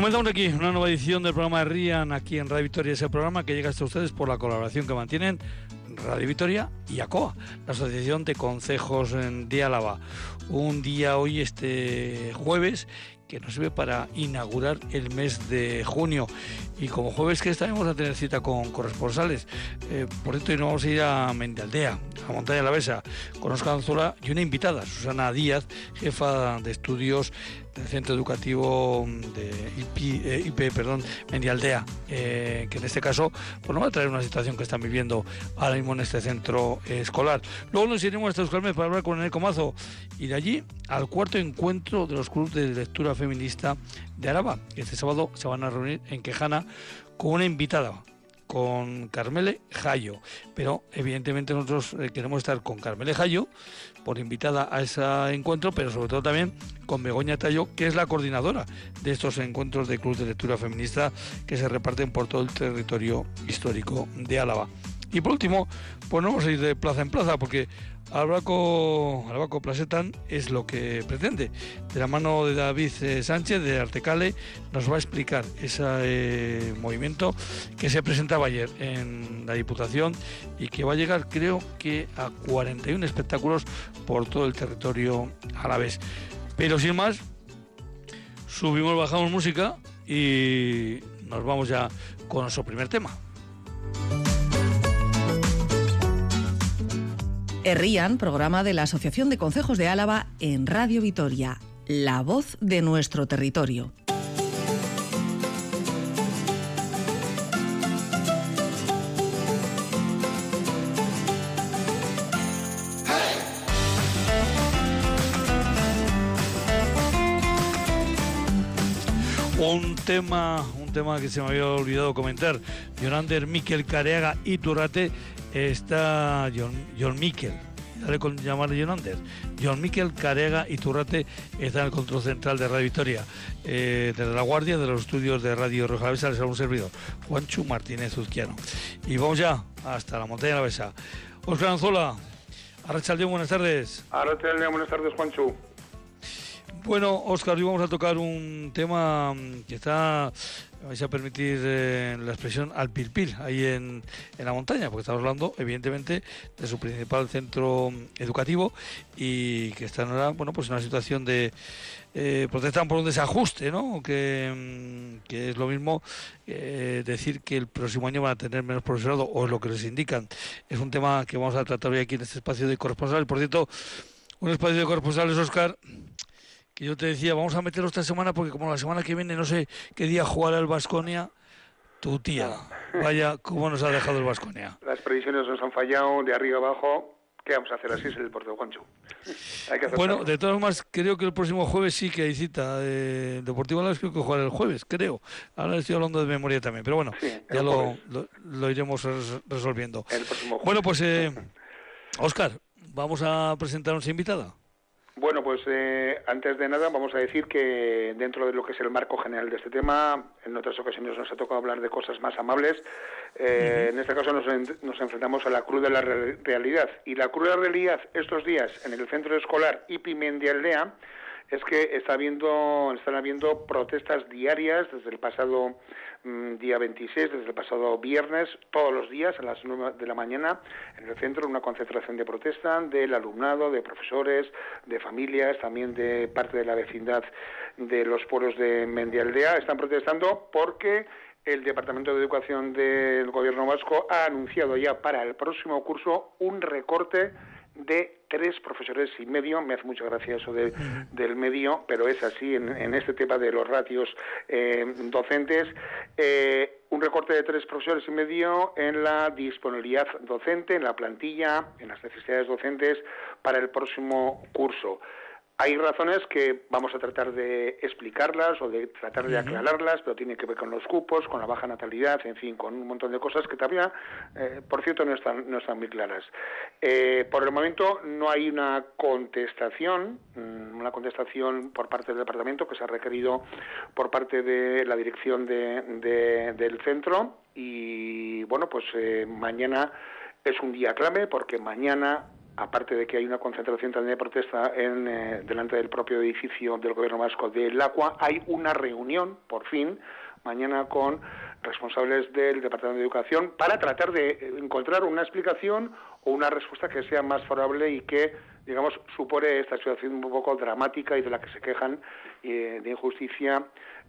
Comenzamos aquí una nueva edición del programa de RIAN aquí en Radio Victoria, ese programa que llega hasta ustedes por la colaboración que mantienen Radio Victoria y ACOA, la Asociación de Concejos de Álava. Un día hoy, este jueves, que nos sirve para inaugurar el mes de junio. Y como jueves que estaremos a tener cita con corresponsales. Eh, por cierto, hoy nos vamos a ir a Mendialdea, a Montaña de la Besa, con Oscar Anzola y una invitada, Susana Díaz, jefa de estudios del Centro Educativo de IP, eh, perdón, Mendialdea, eh, que en este caso pues nos va a traer una situación que están viviendo ahora mismo en este centro escolar. Luego nos iremos hasta Euskalmet para hablar con el Comazo y de allí al cuarto encuentro de los clubes de lectura feminista de Araba. Este sábado se van a reunir en Quejana con una invitada, con Carmele Jayo. Pero evidentemente nosotros eh, queremos estar con Carmele Jayo por invitada a ese encuentro, pero sobre todo también con Begoña Tallo, que es la coordinadora de estos encuentros de club de lectura feminista que se reparten por todo el territorio histórico de Álava. Y por último, pues no vamos a ir de plaza en plaza, porque Albaco, Albaco Plasetan es lo que pretende. De la mano de David eh, Sánchez de Artecale nos va a explicar ese eh, movimiento que se presentaba ayer en la Diputación y que va a llegar creo que a 41 espectáculos por todo el territorio a la vez. Pero sin más, subimos, bajamos música y nos vamos ya con nuestro primer tema. Errían, programa de la Asociación de Concejos de Álava en Radio Vitoria, la voz de nuestro territorio. Un tema, un tema que se me había olvidado comentar. Yonander Miquel Careaga y Turrate está John, John Miquel, dale con llamarle John Anders. John Miquel Carega y Turrate está en el control central de Radio Victoria. Eh, desde la guardia de los estudios de Radio Roja Besa les un servidor, Juancho Martínez Uzquiano. Y vamos ya hasta la montaña de la Besa. Oscar Anzola, Arrachaldeón, buenas tardes. Arrachaldeón, buenas tardes, Juancho. Bueno, Oscar, hoy vamos a tocar un tema que está vais a permitir eh, la expresión al pilpil ahí en, en, la montaña, porque estamos hablando, evidentemente, de su principal centro educativo y que está en bueno, pues en una situación de eh, protestan por un desajuste, ¿no? Que, mm, que es lo mismo eh, decir que el próximo año van a tener menos profesorado o es lo que les indican. Es un tema que vamos a tratar hoy aquí en este espacio de corresponsal. Por cierto, un espacio de corresponsales, Oscar y yo te decía, vamos a meterlo esta semana porque como la semana que viene no sé qué día jugará el Vasconia, tu tía, vaya, cómo nos ha dejado el Vasconia. Las previsiones nos han fallado de arriba abajo. ¿Qué vamos a hacer? Así es el de Juancho. bueno, de todas formas, creo que el próximo jueves sí que hay cita. Eh, Deportivo Alavés creo que jugará el jueves, creo. Ahora estoy hablando de memoria también, pero bueno, ya lo, lo, iremos resolviendo. bueno, pues, eh, Oscar, vamos a presentar a nuestra invitada. Bueno, pues eh, antes de nada vamos a decir que dentro de lo que es el marco general de este tema, en otras ocasiones nos ha tocado hablar de cosas más amables. Eh, en este caso nos, nos, enfrentamos a la cruda la realidad. Y la cruda realidad estos días en el centro escolar Ipimendi Aldea es que está habiendo, están habiendo protestas diarias desde el pasado mm, día 26, desde el pasado viernes, todos los días a las 9 de la mañana en el centro, una concentración de protesta del alumnado, de profesores, de familias, también de parte de la vecindad de los pueblos de Mendialdea. Están protestando porque el Departamento de Educación del Gobierno Vasco ha anunciado ya para el próximo curso un recorte de tres profesores y medio, me hace mucha gracia eso del medio, pero es así en, este tema de los ratios eh, docentes, eh, un recorte de tres profesores y medio en la disponibilidad docente, en la plantilla, en las necesidades docentes para el próximo curso. Hay razones que vamos a tratar de explicarlas o de tratar de aclararlas, pero tiene que ver con los cupos, con la baja natalidad, en fin, con un montón de cosas que todavía, eh, por cierto, no están, no están muy claras. Eh, por el momento no hay una contestación, mm, una contestación por parte del departamento que se ha requerido por parte de la dirección de, del centro y bueno, pues eh, mañana es un día clave porque mañana aparte de que hay una concentración también de protesta eh, delante del propio edificio del Gobierno vasco del Agua, hay una reunión, por fin, mañana con responsables del Departamento de Educación para tratar de encontrar una explicación o una respuesta que sea más favorable y que, digamos, supone esta situación un poco dramática y de la que se quejan eh, de injusticia,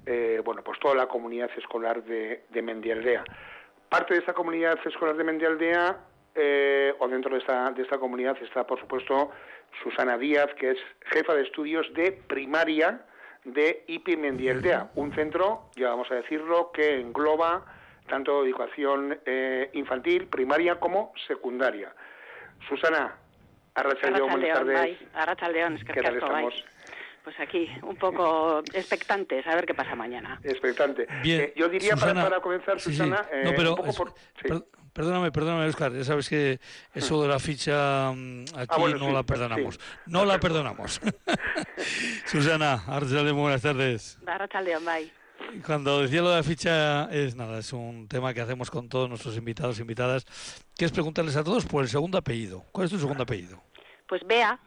eh, bueno, pues toda la comunidad escolar de, de Mendialdea. Parte de esta comunidad escolar de Mendialdea eh, o dentro de esta, de esta comunidad está, por supuesto, Susana Díaz, que es jefa de estudios de primaria de IPI Mendialdea, un centro, ya vamos a decirlo, que engloba tanto educación eh, infantil, primaria como secundaria. Susana, Arrachaldeón, buenas tardes. Arrachaldeón, es que ¿Qué tal estamos? Pues aquí, un poco expectantes, a ver qué pasa mañana. Expectante. Bien, Eh, yo diría Susana, para, para comenzar, sí, sí. Susana, eh, No, pero un poco es- por... sí. Per- perdóname, perdóname, Oscar. Ya sabes que eso de la ficha mm, aquí Ah, bueno, no sí, la sí. perdonamos. No la perdonamos. Susana, Arcelde, muy buenas tardes. Arrachaldeón, bye. Cuando decía lo de la ficha, es nada, es un tema que hacemos con todos nuestros invitados e invitadas, que es preguntarles a todos por el segundo apellido. ¿Cuál es tu segundo apellido? Pues Bea,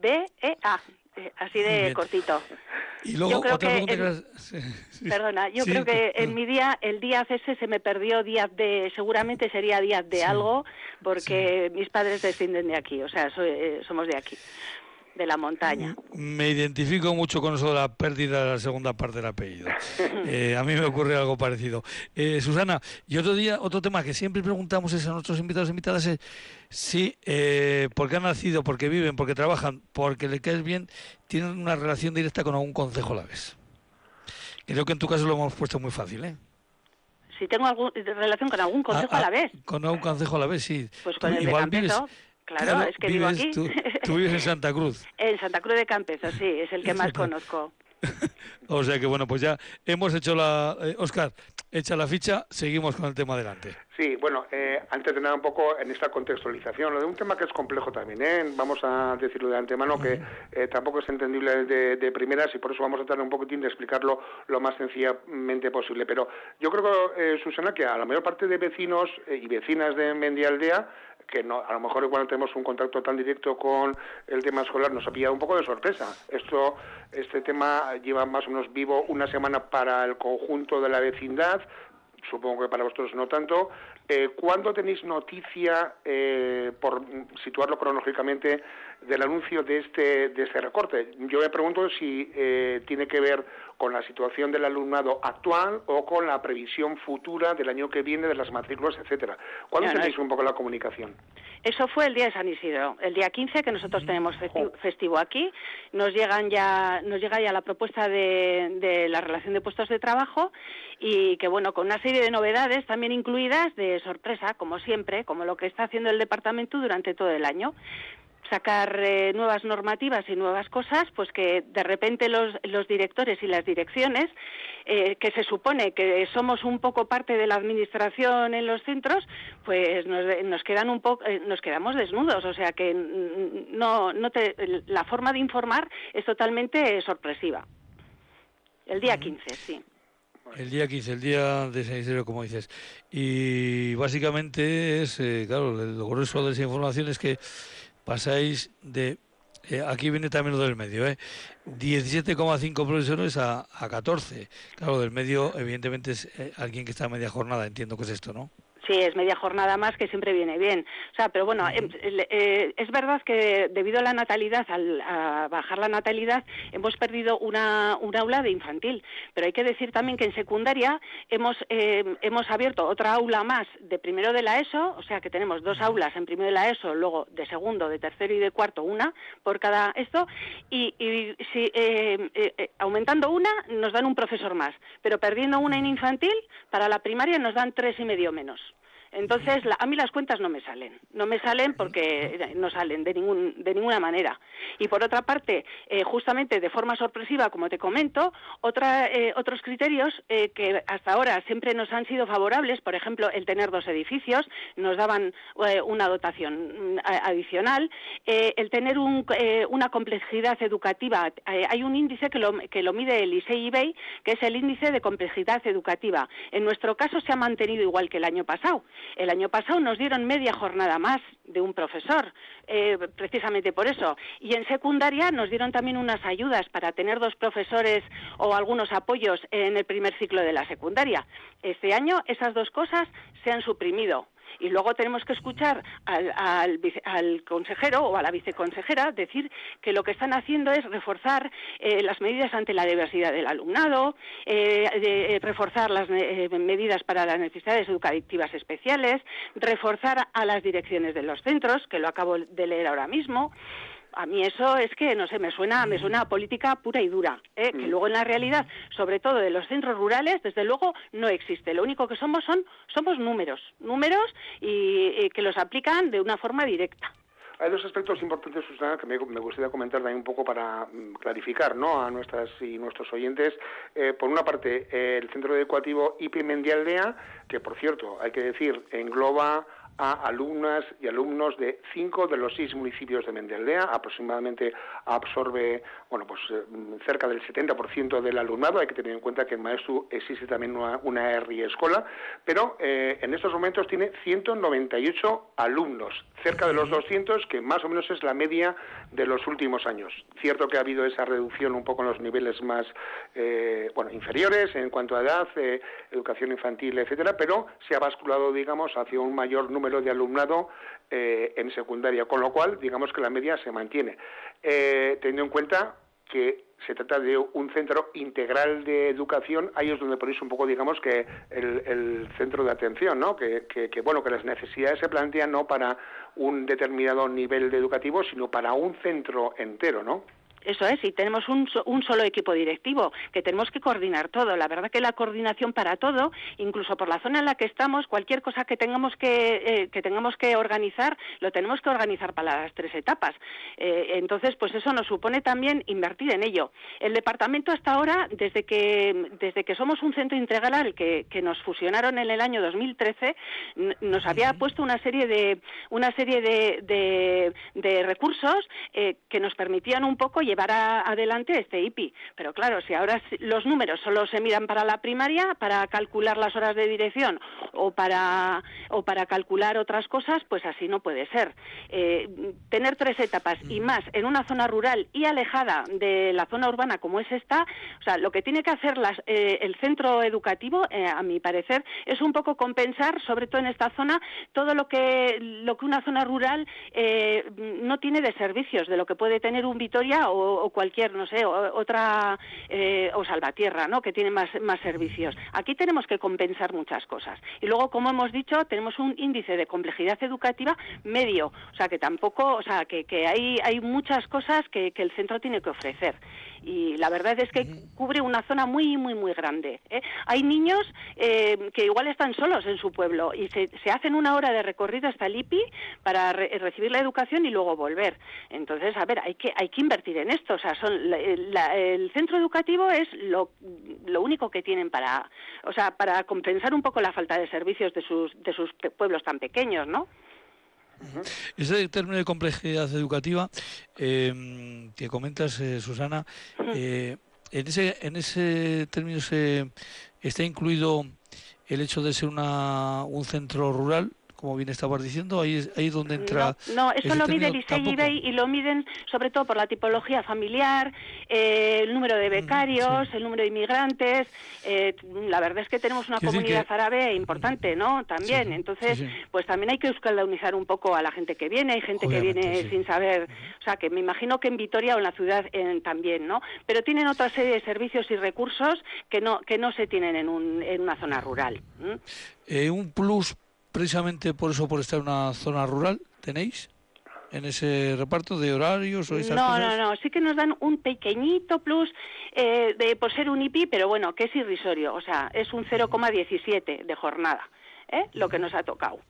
B-E-A, así de bien. cortito. Y luego Yo creo otra que pregunta en- que... sí, sí. Perdona, yo Sí, creo que en mi día, el Díaz ese se me perdió Díaz de, seguramente sería Díaz de algo, porque mis padres descienden de aquí, o sea, soy- eh, somos de aquí, de la montaña. Me identifico mucho con eso de la pérdida de la segunda parte del apellido. Eh, a mí me ocurre algo parecido. Eh, Susana, y otro día, otro tema que siempre preguntamos es a nuestros invitados e invitadas es si, eh, porque han nacido, porque viven, porque trabajan, porque le caes bien, tienen una relación directa con algún concejo a la vez. Creo que en tu caso lo hemos puesto muy fácil, ¿eh? Si tengo algún, relación con algún consejo Ah, a la ah, vez, Con algún concejo a la vez, sí. pues Tú con el de igual Campezo, vives- claro, es que vivo vives- aquí. Tú, tú vives en Santa Cruz. En Santa Cruz de Campezo, sí, es el que más conozco. O sea que bueno, pues ya hemos hecho la... eh, Oscar, echa la ficha, seguimos con el tema adelante. Sí, bueno, eh, antes de nada un poco en esta contextualización, lo de un tema que es complejo también, ¿eh? vamos a decirlo de antemano, que eh, tampoco es entendible de, de primeras y por eso vamos a tratar un poquitín de explicarlo lo más sencillamente posible. Pero yo creo, eh, Susana, que a la mayor parte de vecinos eh, y vecinas de Mendialdea que no, a lo mejor igual no tenemos un contacto tan directo con el tema escolar, nos ha pillado un poco de sorpresa. Esto, este tema lleva más o menos vivo una semana para el conjunto de la vecindad, supongo que para vosotros no tanto. Eh, ¿Cuándo tenéis noticia, eh, por situarlo cronológicamente, del anuncio de este, de este recorte? Yo me pregunto si eh, tiene que ver con la situación del alumnado actual o con la previsión futura del año que viene de las matrículas, etcétera. ¿Cuándo No, no, tenéis un poco la comunicación? Eso fue el día de San Isidro, el día 15 que nosotros tenemos festi- Jo. festivo aquí. Nos llegan ya, nos llega ya la propuesta de, de la relación de puestos de trabajo y que bueno, con una serie de novedades también incluidas de sorpresa, como siempre, como lo que está haciendo el departamento durante todo el año sacar eh, nuevas normativas y nuevas cosas, pues que de repente los, los directores y las direcciones, eh, que se supone que somos un poco parte de la administración en los centros, pues nos, nos quedan un poco, eh, nos quedamos desnudos, o sea que no, no te, la forma de informar es totalmente sorpresiva. El día 15, sí. El día 15, el día de San Isidro, como dices. Y básicamente es, eh, claro, el grueso de esa información es que pasáis de... eh, aquí viene también lo del medio, ¿eh? 17,5 profesores a, a 14. Claro, del medio, evidentemente, es eh, alguien que está a media jornada, entiendo que es esto, ¿no? Sí, es media jornada más que siempre viene bien. O sea, pero bueno, em, eh, es verdad que debido a la natalidad, al, a bajar la natalidad, hemos perdido una, un aula de infantil. Pero hay que decir también que en secundaria hemos, eh, hemos abierto otra aula más de primero de la ESO, o sea que tenemos dos aulas en primero de la ESO, luego de segundo, de tercero y de cuarto, una por cada esto. Y, y si, eh, eh, eh, aumentando una, nos dan un profesor más. Pero perdiendo una en infantil, para la primaria nos dan tres y medio menos. Entonces, la- a mí las cuentas no me salen. No me salen porque no salen de, ningún, de ninguna manera. Y por otra parte, eh, justamente de forma sorpresiva, como te comento, otra, eh, otros criterios eh, que hasta ahora siempre nos han sido favorables, por ejemplo, el tener dos edificios, nos daban eh, una dotación mm, adicional, eh, el tener un, eh, una complejidad educativa. Hay un índice que lo, que lo mide el ISEI que es el índice de complejidad educativa. En nuestro caso se ha mantenido igual que el año pasado El año pasado nos dieron media jornada más de un profesor, eh, precisamente por eso. Y en secundaria nos dieron también unas ayudas para tener dos profesores o algunos apoyos en el primer ciclo de la secundaria. Este año esas dos cosas se han suprimido y luego tenemos que escuchar al, consejero o a la viceconsejera decir que lo que están haciendo es reforzar eh, las medidas ante la diversidad del alumnado, eh, eh, reforzar las medidas para las necesidades educativas especiales, reforzar a las direcciones de los centros, que lo acabo de leer ahora mismo a mí eso es que no sé me suena me suena a política pura y dura ¿eh? que mm. luego en la realidad sobre todo de los centros rurales desde luego no existe lo único que somos son somos números números y, que los aplican de una forma directa hay dos aspectos importantes, Susana, que me, gustaría comentar también un poco para mm, clarificar ¿no? a nuestras y nuestros oyentes. Eh, por una parte, el Centro Educativo IPI Mendialdea, que por cierto, hay que decir, engloba a alumnas y alumnos de cinco de los seis municipios de Mendeldea. Aproximadamente absorbe, bueno, pues eh, cerca del 70% del alumnado. Hay que tener en cuenta que en Maestro existe también una, una RI escuela, pero eh, en estos momentos tiene 198 alumnos, cerca de los 200, que más o menos es la media de los últimos años. Cierto que ha habido esa reducción un poco en los niveles más, eh, bueno, inferiores en cuanto a edad, educación infantil, etcétera, pero se ha basculado, digamos, hacia un mayor número número de alumnado eh, en secundaria, con lo cual digamos que la media se mantiene. Eh, teniendo en cuenta que se trata de un centro integral de educación, ahí es donde ponéis un poco, digamos, que el, centro de atención, ¿no? Que, que, bueno, que las necesidades se plantean no para un determinado nivel de educativo, sino para un centro entero, ¿no? Eso es, y tenemos un, un, solo equipo directivo, que tenemos que coordinar todo. La verdad que la coordinación para todo, incluso por la zona en la que estamos, cualquier cosa que tengamos que, eh, que tengamos que organizar, lo tenemos que organizar para las tres etapas. Eh, entonces, pues eso nos supone también invertir en ello. El departamento hasta ahora, desde que, desde que somos un centro integral que, que nos fusionaron en el año 2013, nos había puesto una serie de, una serie de, de, recursos eh, que nos permitían un poco llevar adelante este IPI. Pero claro, si ahora los números solo se miran para la primaria, para calcular las horas de dirección o para, o para calcular otras cosas, pues así no puede ser. Eh, tener tres etapas y más en una zona rural y alejada de la zona urbana como es esta, o sea, lo que tiene que hacer eh, el centro educativo, eh, a mi parecer, es un poco compensar, sobre todo en esta zona, todo lo que, lo que una zona rural no tiene de servicios, de lo que puede tener un Vitoria o o, cualquier, no sé, otra, eh, o Salvatierra, ¿no? Que tiene más, más servicios. Aquí tenemos que compensar muchas cosas. Y luego, como hemos dicho, tenemos un índice de complejidad educativa medio, o sea, que tampoco, o sea, que, que hay, hay muchas cosas que, que el centro tiene que ofrecer y la verdad es que cubre una zona muy, muy, muy grande. ¿eh? Hay niños eh, que igual están solos en su pueblo y se, se, hacen una hora de recorrido hasta el IPI para recibir la educación y luego volver. Entonces, a ver, hay que, hay que invertir en esto. O sea, son, el centro educativo es lo, lo único que tienen para, o sea, para compensar un poco la falta de servicios de sus, de sus pueblos tan pequeños, ¿no? Ese término de complejidad educativa em, que comentas, eh, Susana, eh, en, ese, en ese término se, está incluido el hecho de ser una, un centro rural como bien estabas diciendo, ahí es ahí donde entra. No, eso lo mide el ISEI y lo miden sobre todo por la tipología familiar, eh, el número de becarios, el número de inmigrantes. Eh, la verdad es que tenemos una comunidad árabe importante, ¿no? También. Entonces, pues también hay que euskaldunizar un poco a la gente que viene. Hay gente que viene sin saber. O sea, que me imagino que en Vitoria o en la ciudad también, ¿no? Pero tienen otra serie de servicios y recursos que no, que no se tienen en, un, en una zona rural. Eh, un plus precisamente por eso, por estar en una zona rural, tenéis en ese reparto de horarios o esas no, No, no, sí que nos dan un pequeñito plus eh, de por ser un IPI, pero bueno, que es irrisorio, o sea, es un 0,17 de jornada, ¿eh? lo que nos ha tocado.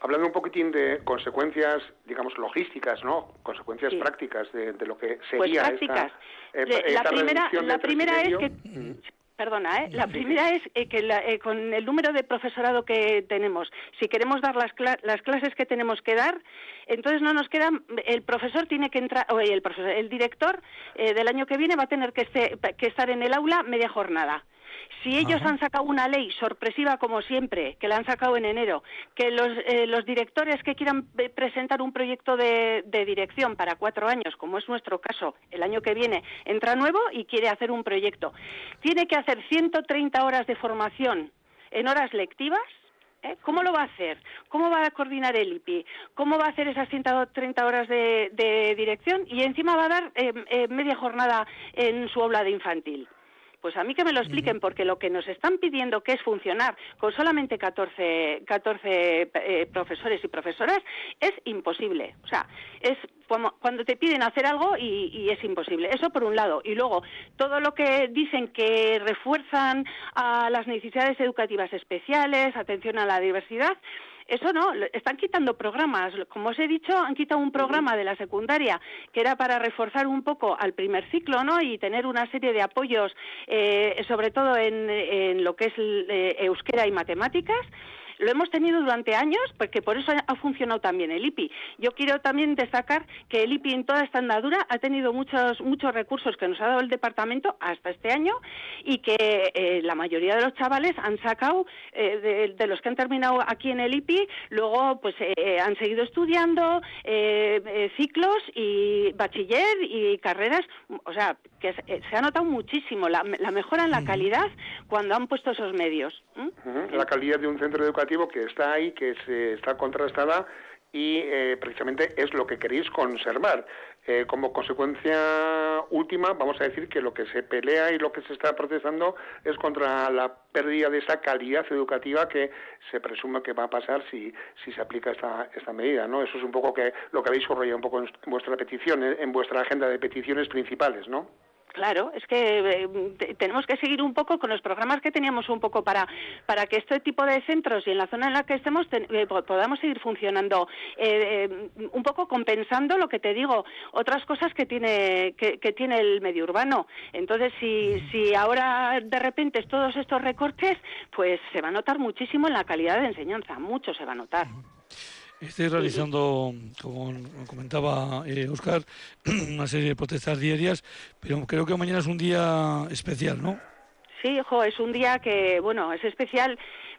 Hablando un poquitín de consecuencias, digamos, logísticas, ¿no? Consecuencias prácticas de, lo que sería pues prácticas. Eh, la primera, la primera es que perdona, ¿eh? la primera es eh, que eh, con el número de profesorado que tenemos, si queremos dar las, las clases que tenemos que dar, entonces no nos queda, el profesor tiene que entrar, el, profesor, el director del año que viene va a tener que, que estar en el aula media jornada. Si ellos han sacado una ley sorpresiva como siempre, que la han sacado en enero, que los, eh, los directores que quieran presentar un proyecto de, dirección para cuatro años, como es nuestro caso, el año que viene entra nuevo y quiere hacer un proyecto, tiene que hacer 130 horas de formación en horas lectivas, ¿eh? ¿Cómo lo va a hacer? ¿Cómo va a coordinar el IPI? ¿Cómo va a hacer esas 130 horas de, dirección? Y encima va a dar eh, media jornada en su aula de infantil. Pues a mí que me lo expliquen, porque lo que nos están pidiendo que es funcionar con solamente 14, 14 eh, profesores y profesoras es imposible. O sea, es cuando te piden hacer algo y, y, es imposible. Eso por un lado. Y luego, todo lo que dicen que refuerzan a las necesidades educativas especiales, atención a la diversidad, eso no, están quitando programas. Como os he dicho, han quitado un programa de la secundaria que era para reforzar un poco al primer ciclo, ¿no? Y tener una serie de apoyos, eh, sobre todo en, lo que es eh, euskera y matemáticas. Lo hemos tenido durante años porque por eso ha funcionado también el IPI. Yo quiero también destacar que el IPI en toda esta andadura ha tenido muchos muchos recursos que nos ha dado el departamento hasta este año y que eh, la mayoría de los chavales han sacado eh, de, los que han terminado aquí en el IPI, luego pues eh, han seguido estudiando ciclos y bachiller y carreras, o sea, que se ha notado muchísimo la, mejora en la calidad cuando han puesto esos medios. La calidad de un centro educativo que está ahí, que se está contrastada y eh, precisamente es lo que queréis conservar. Eh, como consecuencia última, vamos a decir que lo que se pelea y lo que se está protestando es contra la pérdida de esa calidad educativa que se presume que va a pasar si, si se aplica esta, esta medida. ¿no? Eso es un poco que lo que habéis subrayado un poco en vuestra petición, en vuestra agenda de peticiones principales, ¿no? Claro, es que eh, tenemos que seguir un poco con los programas que teníamos un poco para, para que este tipo de centros y en la zona en la que estemos eh, podamos seguir funcionando, eh, un poco compensando lo que te digo, otras cosas que tiene, que, tiene el medio urbano. Entonces, si, si ahora de repente todos estos recortes, pues se va a notar muchísimo en la calidad de enseñanza, mucho se va a notar. Estoy realizando, como comentaba eh, una serie de protestas diarias, pero creo que mañana es un día especial, ¿no? Sí, hijo, es un día que, bueno, es especial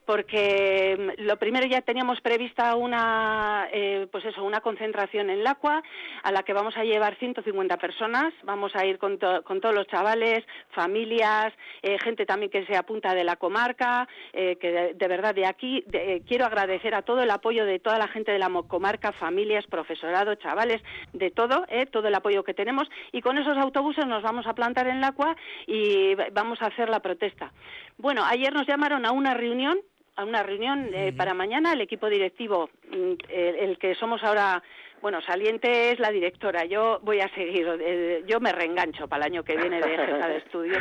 porque mm, lo primero ya teníamos prevista una, eh, pues eso, una concentración en Lacua a la que vamos a llevar 150 personas. Vamos a ir con, con todos los chavales, familias, eh, gente también que se apunta de la comarca, eh, que de, verdad de aquí quiero agradecer a todo el apoyo de toda la gente de la comarca, familias, profesorado, chavales, de todo, todo el apoyo que tenemos y con esos autobuses nos vamos a plantar en Lacua y vamos a hacer la protesta. Bueno, ayer nos llamaron a una reunión a una reunión eh, para mañana el equipo directivo, mm, el, que somos ahora, bueno, saliente es la directora. Yo voy a seguir, eh, yo me reengancho para el año que viene de jefa de estudio.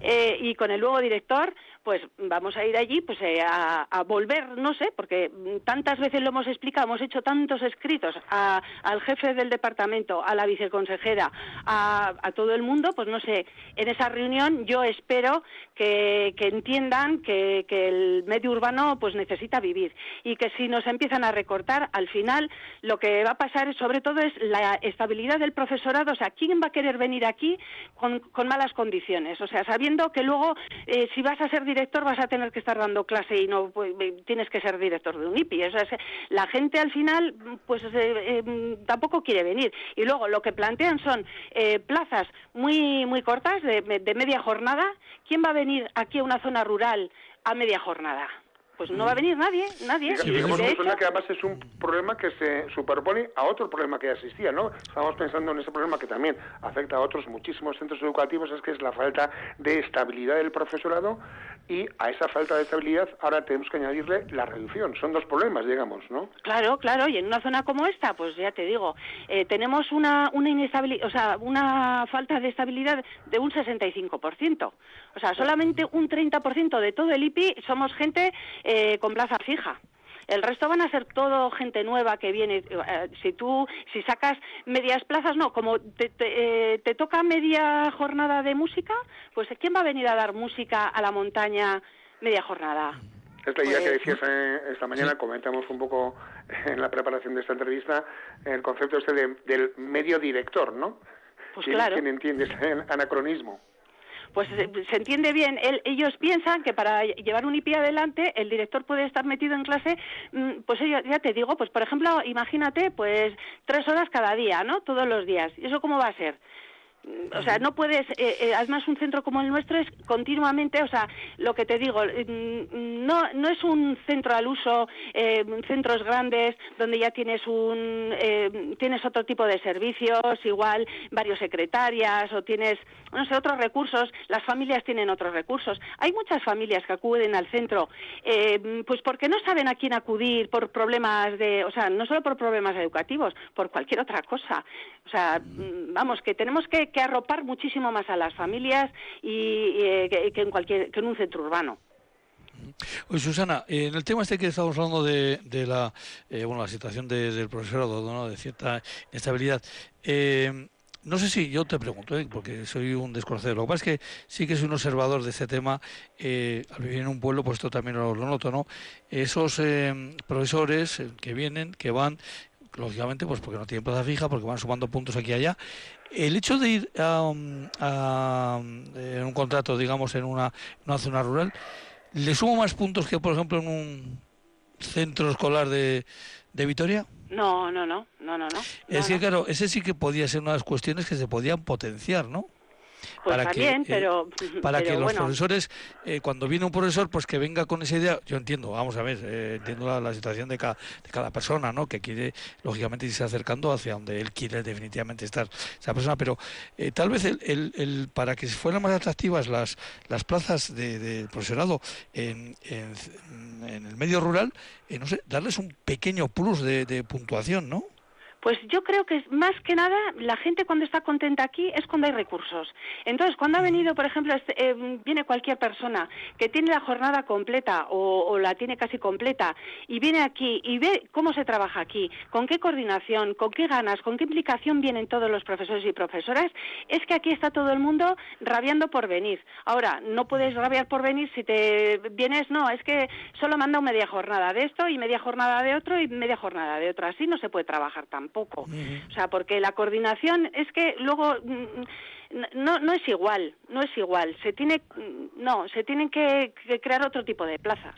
Eh, y con el nuevo director, pues vamos a ir allí pues eh, a, volver, no sé, porque tantas veces lo hemos explicado, hemos hecho tantos escritos al jefe del departamento, a la viceconsejera, a, todo el mundo, pues no sé, en esa reunión yo espero que, entiendan que, el medio urbano pues necesita vivir y que si nos empiezan a recortar, al final lo que va a pasar sobre todo es la estabilidad del profesorado, o sea, ¿quién va a querer venir aquí con, malas condiciones? O sea, sabiendo que luego eh, si vas a ser director vas a tener que estar dando clase y no pues, tienes que ser director de un IPI. la gente al final pues eh, em, tampoco quiere venir. Y luego lo que plantean son eh, plazas muy muy cortas de, de media jornada. ¿Quién va a venir aquí a una zona rural a media jornada? Pues no va a venir nadie, nadie. Sí, digamos que además es un problema que se superpone a otro problema que ya existía, ¿no? Estamos pensando en ese problema que también afecta a otros muchísimos centros educativos, es que es la falta de estabilidad del profesorado y a esa falta de estabilidad ahora tenemos que añadirle la reducción. Son dos problemas, digamos, ¿no? Claro, claro, y en una zona como esta, pues ya te digo, eh, tenemos una, una inestabilidad, o sea, una falta de estabilidad de un 65%. O sea, solamente un 30% de todo el IPI somos gente eh, con plaza fija. El resto van a ser todo gente nueva que viene. Eh, si tú, si sacas medias plazas, no, como te, eh, te, toca media jornada de música, pues ¿quién va a venir a dar música a la montaña media jornada? Esta idea que pues, decías esta mañana, comentamos un poco en la preparación de esta entrevista, el concepto este del medio director, ¿no? Pues claro. ¿Quién entiende ese anacronismo? Pues se, entiende bien. ellos piensan que para llevar un IP adelante, el director puede estar metido en clase, mm, pues ya te digo, pues por ejemplo, imagínate, pues tres horas cada día, ¿no? Todos los días. ¿Y eso cómo va a ser? O sea, no puedes, eh, eh, además un centro como el nuestro es continuamente, o sea, lo que te digo, mm, no, no es un centro al uso, eh, centros grandes donde ya tienes un, tienes otro tipo de servicios, igual varios secretarias o tienes, no sé, otros recursos, las familias tienen otros recursos. Hay muchas familias que acuden al centro, pues porque no saben a quién acudir por problemas de, o sea, no solo por problemas educativos, por cualquier otra cosa. O sea, mm, vamos, que tenemos que que arropar muchísimo más a las familias y, eh, que, en cualquier que en un centro urbano. Oye, Susana, en el tema este que estamos hablando de, la eh, bueno la situación del profesorado, ¿no? de cierta inestabilidad, eh, no sé si yo te pregunto, porque soy un desconocido. Lo que pasa es que sí que soy un observador de este tema. al vivir en un pueblo, pues esto también lo, noto, ¿no? Esos profesores que vienen, que van, lógicamente, pues porque no tienen plaza fija, porque van sumando puntos aquí y allá, el hecho de ir a, en un contrato, digamos, en una, zona rural, ¿le sumo más puntos que, por ejemplo, en un centro escolar de, de Vitoria? No, no, no, no, no, no. Es que, claro, ese sí que podía ser una de las cuestiones que se podían potenciar, ¿no? Pues para que, pero, para que los profesores, eh, cuando viene un profesor, pues que venga con esa idea. Yo entiendo, vamos a ver, eh, entiendo la, situación de cada, de cada persona, ¿no? Que quiere, lógicamente, irse acercando hacia donde él quiere definitivamente estar esa persona. Pero eh, tal vez el, el, para que fueran más atractivas las, las plazas de, profesorado en, en, el medio rural, no sé, darles un pequeño plus de, de puntuación, ¿no? Pues yo creo que más que nada la gente cuando está contenta aquí es cuando hay recursos. Entonces, cuando ha venido, por ejemplo, este, eh, viene cualquier persona que tiene la jornada completa o, la tiene casi completa y viene aquí y ve cómo se trabaja aquí, con qué coordinación, con qué ganas, con qué implicación vienen todos los profesores y profesoras, es que aquí está todo el mundo rabiando por venir. Ahora, no puedes rabiar por venir si te vienes, no, es que solo manda media jornada de esto y media jornada de otro y media jornada de otro. Así no se puede trabajar tampoco poco. O sea, porque la coordinación es que luego mm, no, no es igual, no es igual. Se tiene, no, se tienen que, crear otro tipo de plazas.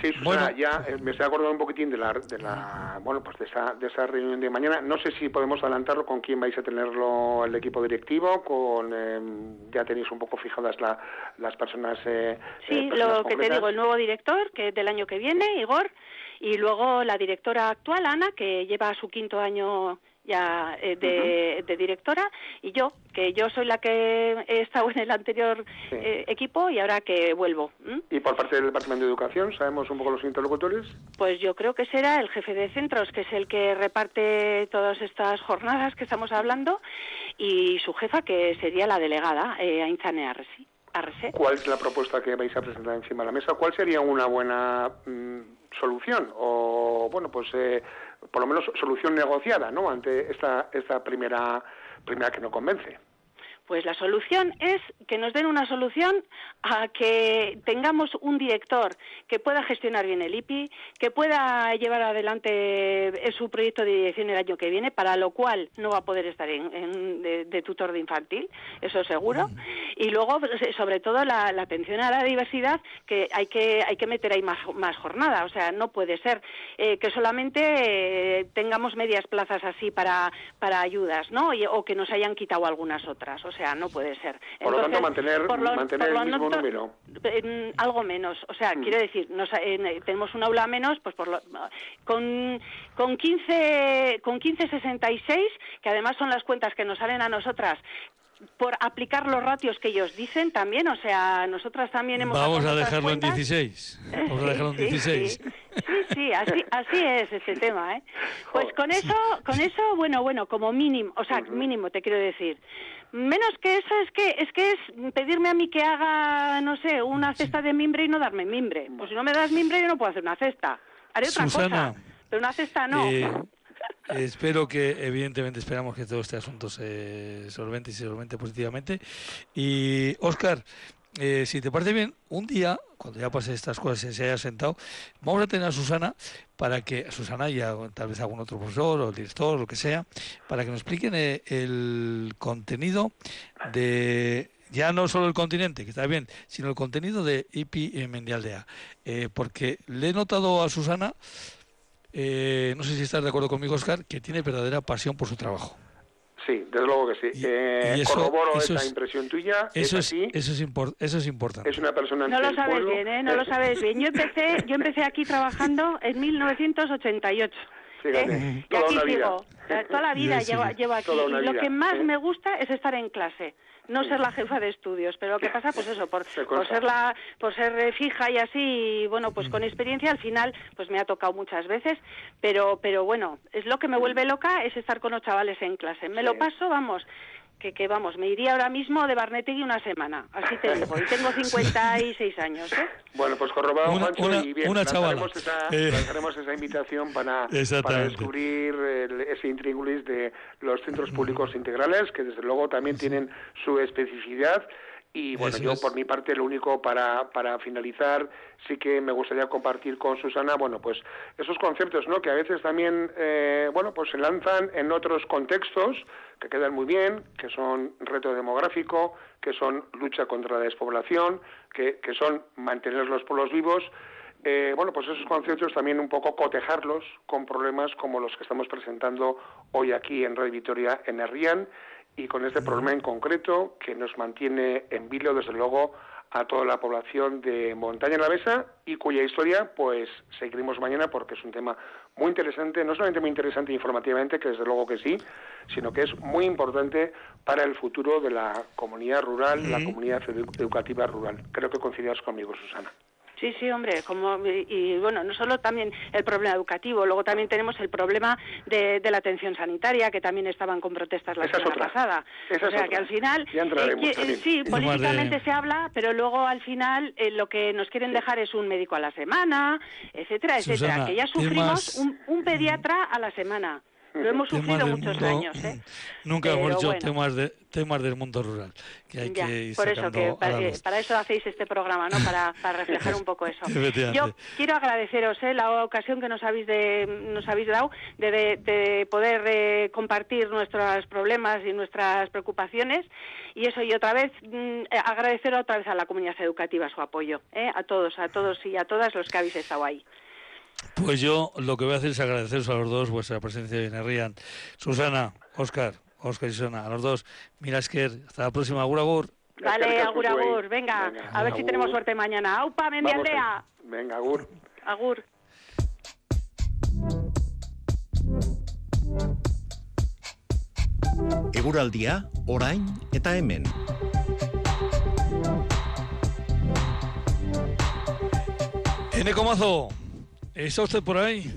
Sí, Susana, ya eh, me estoy acordando un poquitín de la, de la, bueno, pues de esa, de esa reunión de mañana. No sé si podemos adelantarlo con quién vais a tenerlo el equipo directivo, con em, ya tenéis un poco fijadas las personas. Eh, sí, lo que te digo, el nuevo director que del año que viene, Igor, y luego la directora actual, Ana, que lleva su quinto año ya eh, de, directora y yo que yo soy la que he estado en el anterior eh, equipo y ahora que vuelvo y por parte del departamento de educación sabemos un poco los interlocutores pues yo creo que será el jefe de centros que es el que reparte todas estas jornadas que estamos hablando y su jefa que sería la delegada eh, Ainzane Arresi. ¿Cuál es la propuesta que vais a presentar encima de la mesa? ¿Cuál sería una buena mm, solución o bueno pues eh, por lo menos solución negociada no ante esta esta primera primera que no convence pues la solución es que nos den una solución a que tengamos un director que pueda gestionar bien el IPI, que pueda llevar adelante su proyecto de dirección el año que viene, para lo cual no va a poder estar en, de, tutor de infantil, eso seguro. Y luego, pues, sobre todo, la, atención a la diversidad, que hay que, hay que meter ahí más, más jornada. O sea, no puede ser eh, que solamente eh, tengamos medias plazas así para, para ayudas, ¿no? o que nos hayan quitado algunas otras. O sea, no puede ser. Por lo tanto, mantener, mantener el mismo número. algo menos. O sea, mm. quiere decir, nos, tenemos un aula menos, pues por lo, con, con 15 con 1566, que además son las cuentas que nos salen a nosotras por aplicar los ratios que ellos dicen también, o sea, nosotras también hemos... Vamos a dejarlo en 16. Vamos a dejarlo en 16. Sí, sí, así, así es ese tema, ¿eh? Pues con eso, con eso, bueno, bueno, como mínimo, o sea, mínimo te quiero decir. Menos que eso es que es que es pedirme a mí que haga, no sé, una cesta de mimbre y no darme mimbre. Pues si no me das mimbre yo no puedo hacer una cesta. Haré otra cosa, pero una cesta no. Eh, espero que, evidentemente, esperamos que todo este asunto se solvente y se solvente positivamente. Y, Oscar, eh, si te parece bien, un día, cuando ya pase estas cosas y se haya sentado, vamos a tener a Susana para que, Susana y tal vez algún otro profesor o director, lo que sea, para que nos expliquen eh, el contenido de ya no solo el continente, que está bien, sino el contenido de IPI Mendialdea. Eh, porque le he notado a Susana, eh, no sé si estás de acuerdo conmigo, Oscar, que tiene verdadera pasión por su trabajo. Sí, desde luego que sí. eh, corroboro esa impresión tuya. Eso es, así. Eso es, eso es importante. Es una persona No lo sabes bien, ¿eh? No lo sabes bien. Yo empecé, yo empecé aquí trabajando en 1988. Fíjate, ¿eh? Y aquí sigo. Toda la vida llevo, llevo, aquí. Y lo que más me gusta es estar en clase no ser la jefa de estudios, pero ¿qué pasa? Pues eso, por, por ser la, por ser eh, fija y así, bueno, pues con experiencia al final, pues me ha tocado muchas veces, pero, pero bueno, es lo que me vuelve loca es estar con los chavales en clase. Me lo paso, vamos, que, que, vamos, me iría ahora mismo de Barnetegui una semana, así te digo, y tengo 56 años, ¿eh? Bueno, pues corroborado, una, Juancho, y bien, una lanzaremos, esa, eh. lanzaremos esa invitación para, para descubrir el, ese intríngulis de los centros públicos integrales, que desde luego también tienen su especificidad y bueno, yo por mi parte lo único para, para finalizar sí que me gustaría compartir con Susana, bueno, pues esos conceptos, ¿no? Que a veces también, eh, bueno, pues se lanzan en otros contextos que quedan muy bien, que son reto demográfico, que son lucha contra la despoblación, que, que son mantener los pueblos vivos. Eh, bueno, pues esos conceptos también un poco cotejarlos con problemas como los que estamos presentando hoy aquí en Radio Vitoria en Herrián y con este problema en concreto que nos mantiene en vilo, desde luego, a toda la población de Montaña la Besa y cuya historia pues seguiremos mañana porque es un tema muy interesante, no solamente muy interesante informativamente, que desde luego que sí, sino que es muy importante para el futuro de la comunidad rural, la comunidad educativa rural. Creo que coincidirás conmigo, Susana. Sí, sí, hombre, como y, bueno, no solo también el problema educativo, luego también tenemos el problema de, la atención sanitaria, que también estaban con protestas la semana pasada. o sea, que al final, eh, sí, políticamente se habla, pero luego al final eh, lo que nos quieren dejar es un médico a la semana, etcétera, etcétera, que ya sufrimos un, un pediatra a la semana. Lo hemos sufrido muchos años, ¿eh? Nunca hemos hecho temas, de, temas del mundo rural. Que hay que ir por eso, que para, eso hacéis este programa, ¿no? Para, para reflejar un poco eso. Yo quiero agradeceros ¿eh? la ocasión que nos habéis, de, nos habéis dado de, de, poder eh, compartir nuestros problemas y nuestras preocupaciones. Y eso, y otra vez, mm, agradecer otra vez a la comunidad educativa su apoyo, ¿eh? a todos, a todos y a todas los que habéis estado ahí. Pues yo lo que voy a hacer es agradeceros a los dos vuestra presencia en Rían. Susana, Oscar, Oscar y Susana, a los dos. Mira, Esker, hasta la próxima. Agur, agur. Vale, agur, agur. Venga, a ver si tenemos suerte mañana. ¡Aupa, Mendialdea! Venga, agur. Agur. Eguraldia, orain eta hemen. Eneco Mazo, ¿Está usted por ahí?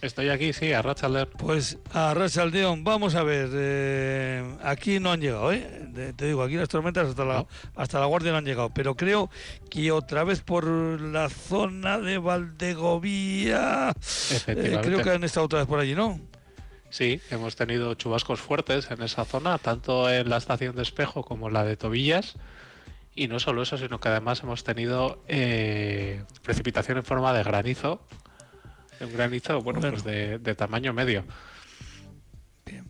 Estoy aquí, sí, a Rachaldeón. Pues a Rachaldeón, vamos a ver, eh, aquí no han llegado, ¿eh? te digo, aquí las tormentas hasta la, hasta la Guardia no han llegado, pero creo que otra vez por la zona de Valdegovía, eh, creo que han estado otra vez por allí, ¿no? Sí, hemos tenido chubascos fuertes en esa zona, tanto en la estación de Espejo como en la de Tobillas. Y no solo eso, sino que además hemos tenido eh, precipitación en forma de granizo. Un granizo, bueno, pues de, tamaño medio. Bien.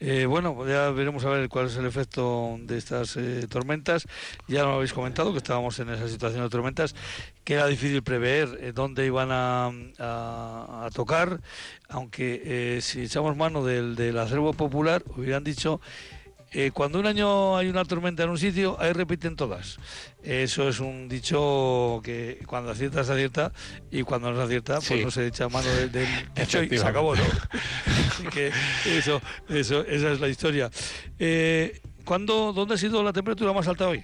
Eh, bueno, ya veremos a ver cuál es el efecto de estas eh, tormentas. Ya lo habéis comentado, que estábamos en esa situación de tormentas, que era difícil prever dónde iban a, a, tocar, aunque si echamos mano del, del acervo popular, hubieran dicho eh, cuando un año hay una tormenta en un sitio, ahí repiten todas. Eso es un dicho que cuando acierta se acierta y cuando no se acierta, pues no se echa mano del, dicho y se acabó, ¿no? Así que eso, eso, esa es la historia. Eh, ¿Dónde ha sido la temperatura más alta hoy?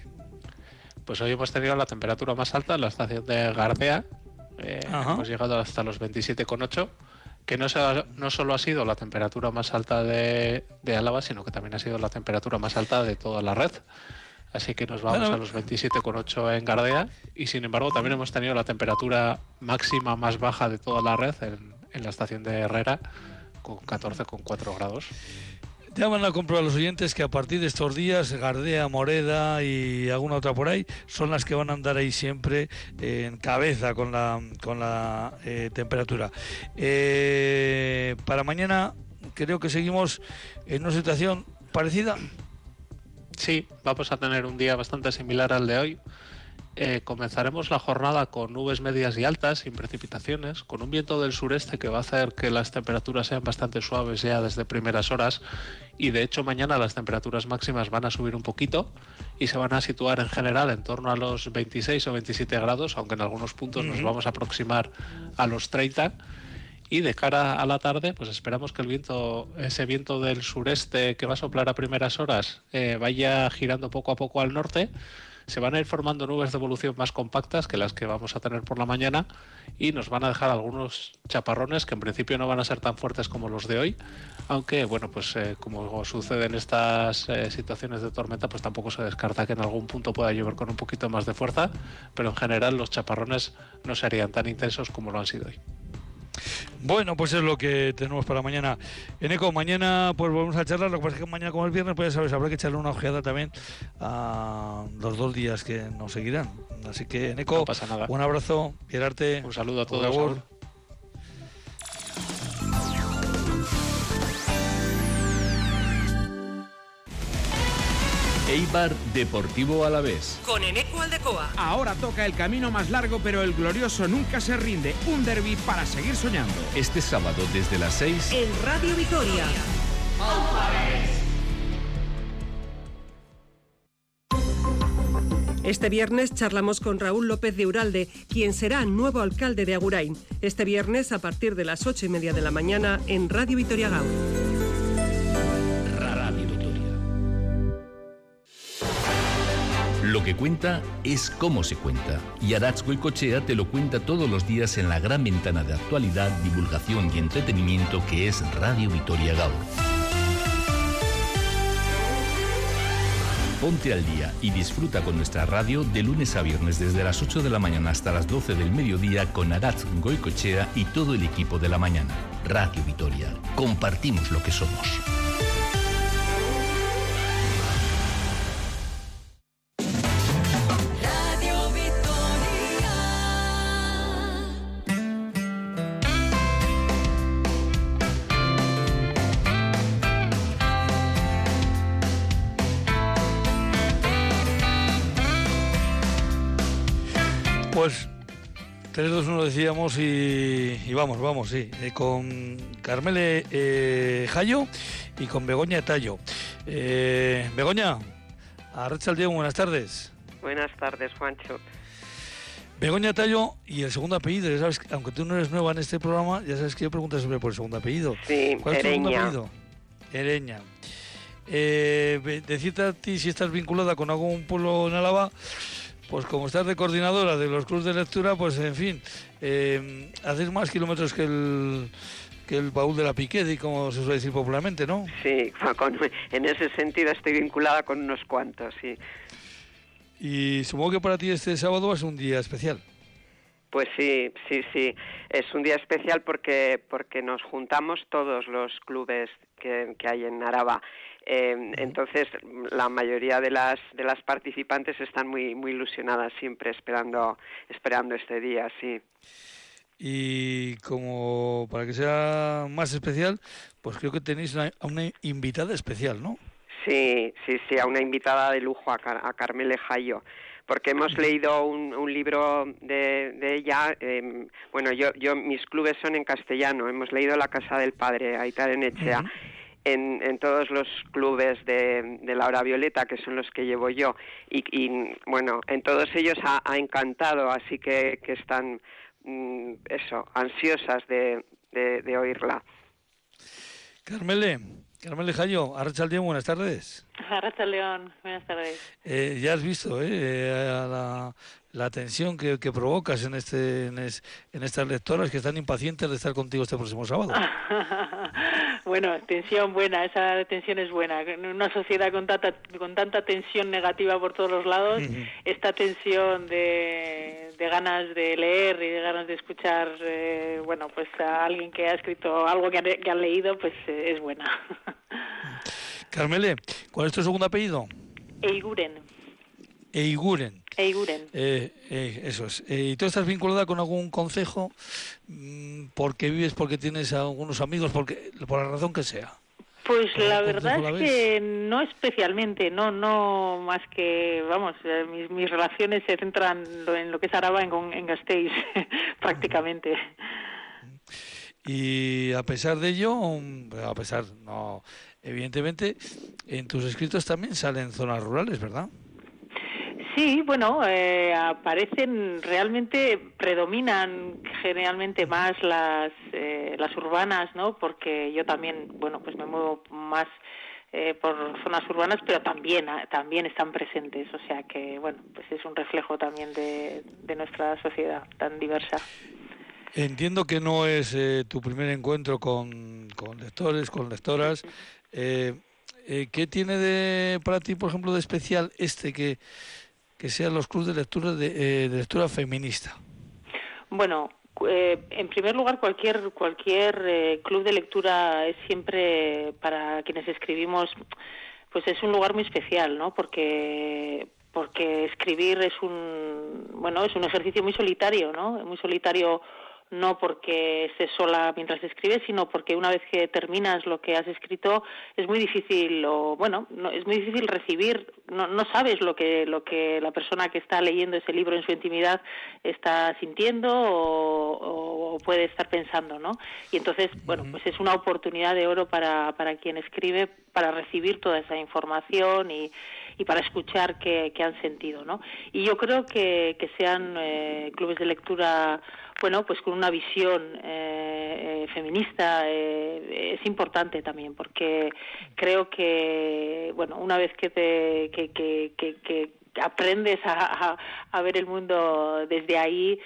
Pues hoy hemos tenido la temperatura más alta en la estación de Gardea. Eh, hemos llegado hasta los 27,8 que no, no solo ha sido la temperatura más alta de, de, Álava, sino que también ha sido la temperatura más alta de toda la red. Así que nos vamos a los 27,8 en Gardea y sin embargo también hemos tenido la temperatura máxima más baja de toda la red en, en la estación de Herrera con 14,4 grados. Ya van a comprobar los oyentes que a partir de estos días, Gardea, Moreda y alguna otra por ahí, son las que van a andar ahí siempre en cabeza con la, con la eh, temperatura. Eh, para mañana creo que seguimos en una situación parecida. Sí, vamos a tener un día bastante similar al de hoy. Eh, comenzaremos la jornada con nubes medias y altas, sin precipitaciones, con un viento del sureste que va a hacer que las temperaturas sean bastante suaves ya desde primeras horas. Y de hecho mañana las temperaturas máximas van a subir un poquito y se van a situar en general en torno a los 26 o 27 grados, aunque en algunos puntos nos vamos a aproximar a los 30 y de cara a la tarde pues esperamos que el viento ese viento del sureste que va a soplar a primeras horas eh, vaya girando poco a poco al norte se van a ir formando nubes de evolución más compactas que las que vamos a tener por la mañana y nos van a dejar algunos chaparrones que en principio no van a ser tan fuertes como los de hoy, aunque bueno, pues eh, como sucede en estas eh, situaciones de tormenta, pues tampoco se descarta que en algún punto pueda llover con un poquito más de fuerza, pero en general los chaparrones no serían tan intensos como lo han sido hoy. Bueno, pues es lo que tenemos para mañana. Eneco, mañana pues volvemos a charlar. Lo que pasa es que mañana, como es viernes, pues ya sabes, habrá que echarle una ojeada también a los dos días que nos seguirán. Así que, Eneco, pasa nada. un abrazo, querarte. Un saludo a todos. Eibar Deportivo Alavés. Con Eneco Aldecoa. Ahora toca el camino más largo, pero el glorioso nunca se rinde. Un derby para seguir soñando. Este sábado desde las 6 en Radio Vitoria. Este viernes charlamos con Raúl López de Uralde, quien será nuevo alcalde de Agurain. Este viernes a partir de las ocho y media de la mañana en Radio Vitoria Gau. Lo que cuenta es cómo se cuenta. Y Arats Goicochea te lo cuenta todos los días en la gran ventana de actualidad, divulgación y entretenimiento que es Radio Vitoria Gaur. Ponte al día y disfruta con nuestra radio de lunes a viernes desde las 8 de la mañana hasta las 12 del mediodía con Arats Goicochea y todo el equipo de la mañana. Radio Vitoria. Compartimos lo que somos. Decíamos y, y vamos, vamos, sí. Eh, con Carmele eh, Jayo y con Begoña Tallo. Eh, Begoña, a Diego, buenas tardes. Buenas tardes, Juancho. Begoña Tallo y el segundo apellido, ya sabes, aunque tú no eres nueva en este programa, ya sabes que yo pregunto siempre por el segundo apellido. Sí, ¿Cuál es tu segundo Ereña. apellido? Ereña. Eh, decirte a ti si estás vinculada con algún pueblo en Álava, pues como estás de coordinadora de los clubes de lectura, pues en fin, eh, haces más kilómetros que el que el baúl de la Piquedi, como se suele decir popularmente, ¿no? Sí, con- en ese sentido estoy vinculada con unos cuantos, sí. Y supongo que para ti este sábado es un día especial. Pues sí, sí, sí. Es un día especial porque porque nos juntamos todos los clubes que, que hay en Araba. Eh, entonces, la mayoría de las de las participantes están muy muy ilusionadas siempre esperando esperando este día, sí. Y como para que sea más especial, pues creo que tenéis a una invitada especial, ¿no? Sí, sí, sí, a una invitada de lujo, a, Car- a Carmele Jayo, porque hemos leído un, un libro de, de ella. eh, bueno, yo, yo, mis clubes son en castellano. Hemos leído La Casa del Padre, Aitar Enechea. En, en todos los clubes de, de la hora violeta, que son los que llevo yo, y, y, bueno, en todos ellos ha, ha encantado, así que, que están, mm, eso, ansiosas de, de, de oírla. Carmele, Carmele Jayo, Arrachaldeón, buenas tardes. Arracha León, buenas tardes. Eh, ya has visto eh, eh, a la, la tensión que, que provocas en, este, en, es- en estas lectoras que están impacientes de estar contigo este próximo sábado. bueno, tensión buena, esa tensión es buena. En una sociedad con tanta, con tanta tensión negativa por todos los lados, esta tensión de, de ganas de leer y de ganas de escuchar, eh, bueno, pues a alguien que ha escrito algo que, han- que han leído, pues eh, es buena. Carmele, ¿cuál es tu segundo apellido? Eiguren, Eiguren. Eiguren. Eh, eh, eso es. Eh, ¿Y tú estás vinculada con algún concejo? Mm, ¿Porque vives, porque tienes algunos amigos, porque por la razón que sea? Pues la verdad es que no especialmente, no, no más que, vamos, mis, mis relaciones se centran en lo que es Araba en, en Gasteiz, prácticamente. Y a pesar de ello, a pesar, no, evidentemente, en tus escritos también salen zonas rurales, ¿verdad? Sí, bueno, eh, aparecen realmente, predominan generalmente más las, eh, las urbanas, ¿no? Porque yo también, bueno, pues me muevo más eh, por zonas urbanas, pero también, ah, también están presentes, o sea que, bueno, pues es un reflejo también de, de nuestra sociedad tan diversa. Entiendo que no es tu primer encuentro con, con lectores, con lectoras. Eh, ¿Qué tiene de, para ti, por ejemplo, de especial este que que sean los clubes de lectura de, eh, lectura feminista? Bueno, eh, en primer lugar, cualquier cualquier eh, club de lectura es siempre para quienes escribimos, pues es un lugar muy especial, ¿no? Porque porque escribir es un bueno es un ejercicio muy solitario, ¿no? Muy solitario no porque estés sola mientras escribes, sino porque una vez que terminas lo que has escrito es muy difícil o bueno, no, es muy difícil recibir, no, no sabes lo que lo que la persona que está leyendo ese libro en su intimidad está sintiendo o, puede estar pensando, ¿no? Y entonces, bueno, pues es una oportunidad de oro para para quien escribe para recibir toda esa información y y para escuchar qué, han sentido, ¿no? Y yo creo que, que sean eh, clubes de lectura bueno, pues con una visión eh, eh, feminista eh, es importante también, porque creo que, bueno, una vez que, te, que, que, que, aprendes a, a, ver el mundo desde ahí,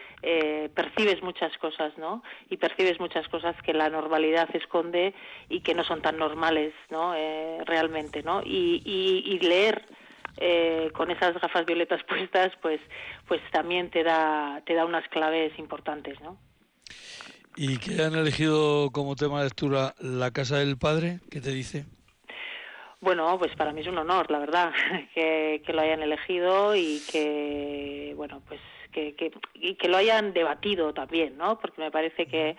percibes muchas cosas, ¿no? Y percibes muchas cosas que la normalidad esconde y que no son tan normales, ¿no? realmente, ¿no? Y, y, y leer eh, con esas gafas violetas puestas, pues, pues también te da, te da unas claves importantes, ¿no? ¿Y que han elegido como tema de lectura La Casa del Padre? ¿Qué te dice? Bueno, pues para mí es un honor, la verdad, que, que lo hayan elegido y que, bueno, pues que, que, y que lo hayan debatido también, ¿no? Porque me parece que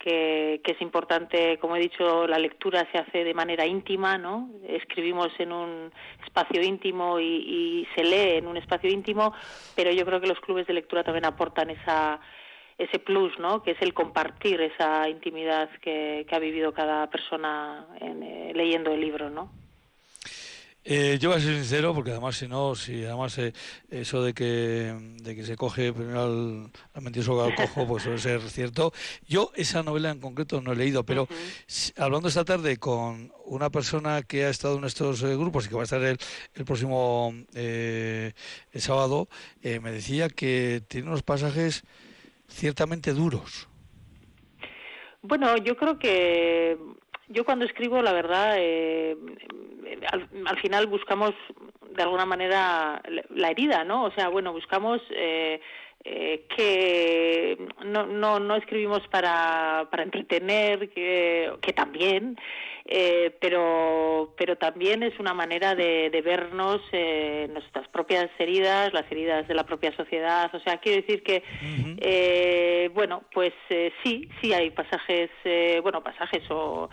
que, es importante, como he dicho, la lectura se hace de manera íntima, ¿no? Escribimos en un espacio íntimo y, se lee en un espacio íntimo, pero yo creo que los clubes de lectura también aportan esa, ese plus, ¿no? Que es el compartir esa intimidad que, ha vivido cada persona eh, leyendo el libro, ¿no? Eh, yo voy a ser sincero, porque además, si no, si además eh, eso de que, de que se coge primero al, al mentiroso al cojo, pues suele ser cierto. Yo esa novela en concreto no he leído, pero hablando esta tarde con una persona que ha estado en estos eh, grupos y que va a estar el, el próximo el sábado, me decía que tiene unos pasajes ciertamente duros. Bueno, yo creo que yo cuando escribo, la verdad, eh, al, final buscamos de alguna manera la herida, ¿no? O sea, bueno, buscamos eh, eh, que no, no, no escribimos para, para entretener, que, que también, eh, pero, pero también es una manera de, de vernos eh, nuestras propias heridas, las heridas de la propia sociedad. O sea, quiero decir que, eh, bueno, pues eh, sí, sí hay pasajes, eh, bueno, pasajes o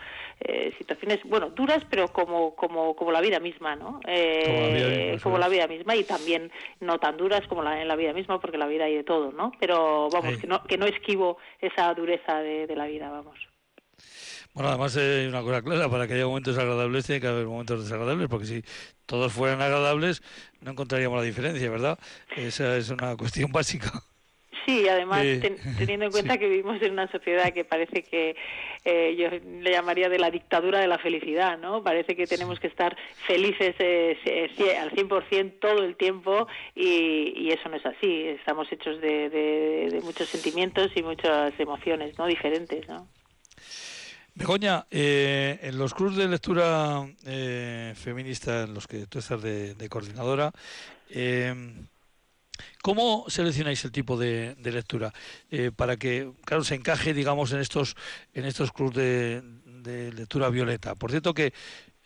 situaciones, bueno, duras, pero como, como, como la vida misma, ¿no? como, la vida, misma y también no tan duras como la, en la vida misma, porque la vida hay de todo, ¿no? Pero vamos, que, no, que no esquivo esa dureza de, de la vida, vamos. Bueno, además hay una cosa clara, para que haya momentos agradables tiene que haber momentos desagradables, porque si todos fueran agradables no encontraríamos la diferencia, ¿verdad? Esa es una cuestión básica. Sí, además, teniendo en cuenta que vivimos en una sociedad que parece que eh, yo le llamaría de la dictadura de la felicidad, ¿no? Parece que tenemos que estar felices eh, al 100% todo el tiempo y, y, eso no es así. Estamos hechos de, de, de muchos sentimientos y muchas emociones, ¿no? Diferentes, ¿no? Begoña, eh, en los clubes de lectura eh, feminista en los que tú estás de, coordinadora, eh, ¿cómo seleccionáis el tipo de, lectura para que, claro, se encaje, digamos, en estos en estos clubes de, de lectura violeta? Por cierto que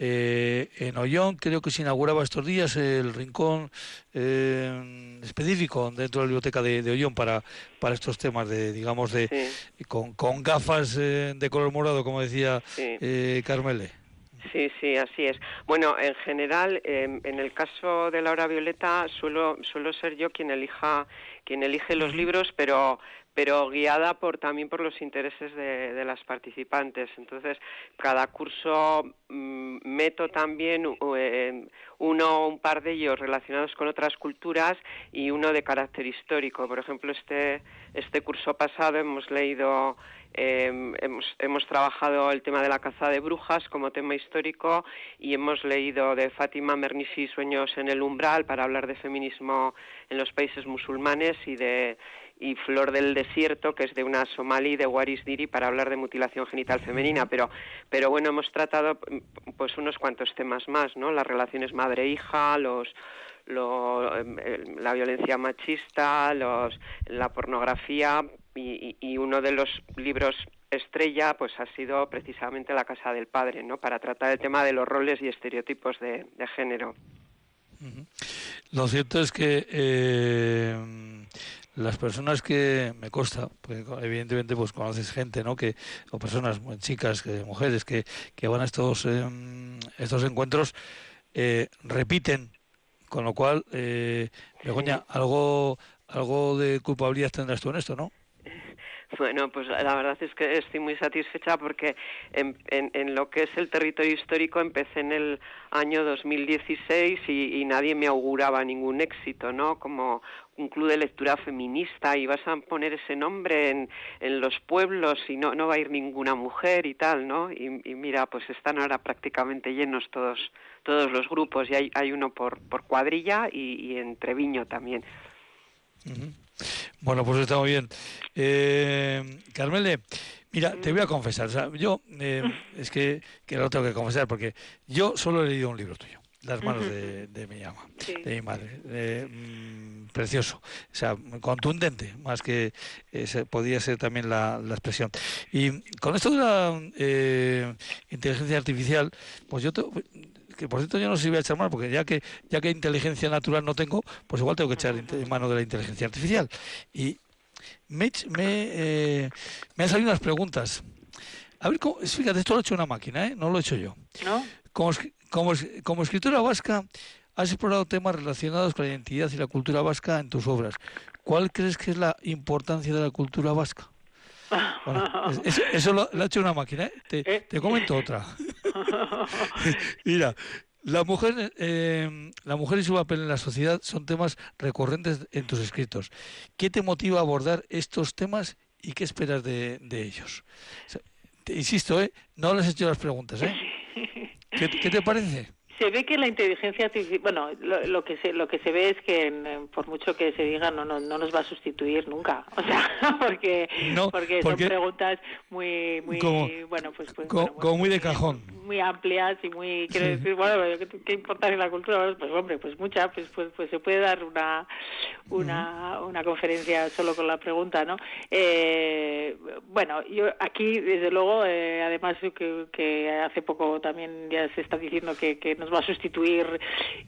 eh, en Ollón creo que se inauguraba estos días el rincón eh, específico dentro de la biblioteca de, de, Ollón para, para estos temas de, digamos, de con, con gafas eh, de color morado, como decía Carmele. Sí, sí, así es. Bueno, en general, em, en el caso de Laura Violeta, suelo, suelo ser yo quien elija, quien elige los libros, pero pero guiada por también por los intereses de, las participantes. Entonces, cada curso mm, meto también eh, uno un par de ellos relacionados con otras culturas y uno de carácter histórico. Por ejemplo, este, este curso pasado hemos leído em, hemos, hemos, trabajado el tema de la caza de brujas como tema histórico y hemos leído de Fátima Mernissi Sueños en el umbral para hablar de feminismo en los países musulmanes y de y Flor del Desierto, que es de una somalí de Waris Diri, para hablar de mutilación genital femenina. Pero, pero bueno, hemos tratado pues unos cuantos temas más, ¿no? Las relaciones madre-hija, los, em, la violencia machista, los, la pornografía y, y, uno de los libros estrella pues ha sido precisamente La Casa del Padre, ¿no? Para tratar el tema de los roles y estereotipos de, género. Lo cierto es que eh las personas que me consta, porque evidentemente pues conoces gente, ¿no? Que o personas, chicas, que, mujeres que, que van a estos em, estos encuentros eh, repiten, con lo cual, eh, Begoña, algo algo de culpabilidad tendrás tú en esto, ¿no? Bueno, pues la verdad es que estoy muy satisfecha porque en, en, lo que es el territorio histórico empecé en el año 2016 y, y nadie me auguraba ningún éxito, ¿no? Como un club de lectura feminista y vas a poner ese nombre en, en los pueblos y no, no va a ir ninguna mujer y tal, ¿no? Y, mira, pues están ahora prácticamente llenos todos, todos los grupos y hay, hay uno por, por cuadrilla y, en Treviño también. Bueno, pues está muy bien. Eh, Carmele, mira, te voy a confesar, o sea, yo eh, es que, que lo tengo que confesar porque yo solo he leído un libro tuyo las manos de, de, mi ama, de mi madre. Mm, precioso, o sea, contundente, más que eh, podía ser también la, la, expresión. Y con esto de la eh, inteligencia artificial, pues yo que por cierto yo no sé si voy a echar mano, porque ya que ya que inteligencia natural no tengo, pues igual tengo que echar en mano de la inteligencia artificial. Y me, me, eh, me han salido unas preguntas. A ver, cómo, fíjate, esto lo ha hecho una máquina, ¿eh? no lo he hecho yo. ¿No? Como, como, como escritora vasca, has explorado temas relacionados con la identidad y la cultura vasca en tus obras. ¿Cuál crees que es la importancia de la cultura vasca? eso, lo, ha hecho una máquina. ¿eh? Te, eh. te, comento otra. Mira, la mujer, eh, la mujer y su papel en la sociedad son temas recurrentes en tus escritos. ¿Qué te motiva a abordar estos temas y qué esperas de, de ellos? te, insisto, ¿eh? no les he hecho las preguntas. ¿eh? ¿Qué, te parece? Se ve que la inteligencia artificial, bueno, lo, que se lo que se ve es que por mucho que se diga no, no no nos va a sustituir nunca, o sea, porque porque, son preguntas muy muy bueno pues, pues como, muy de cajón, muy amplias y muy quiero decir bueno qué, importa en la cultura pues hombre pues mucha pues pues, pues se puede dar una una, una conferencia solo con la pregunta, ¿no? Eh, bueno, yo aquí desde luego eh, además que, que hace poco también ya se está diciendo que, que nos va a sustituir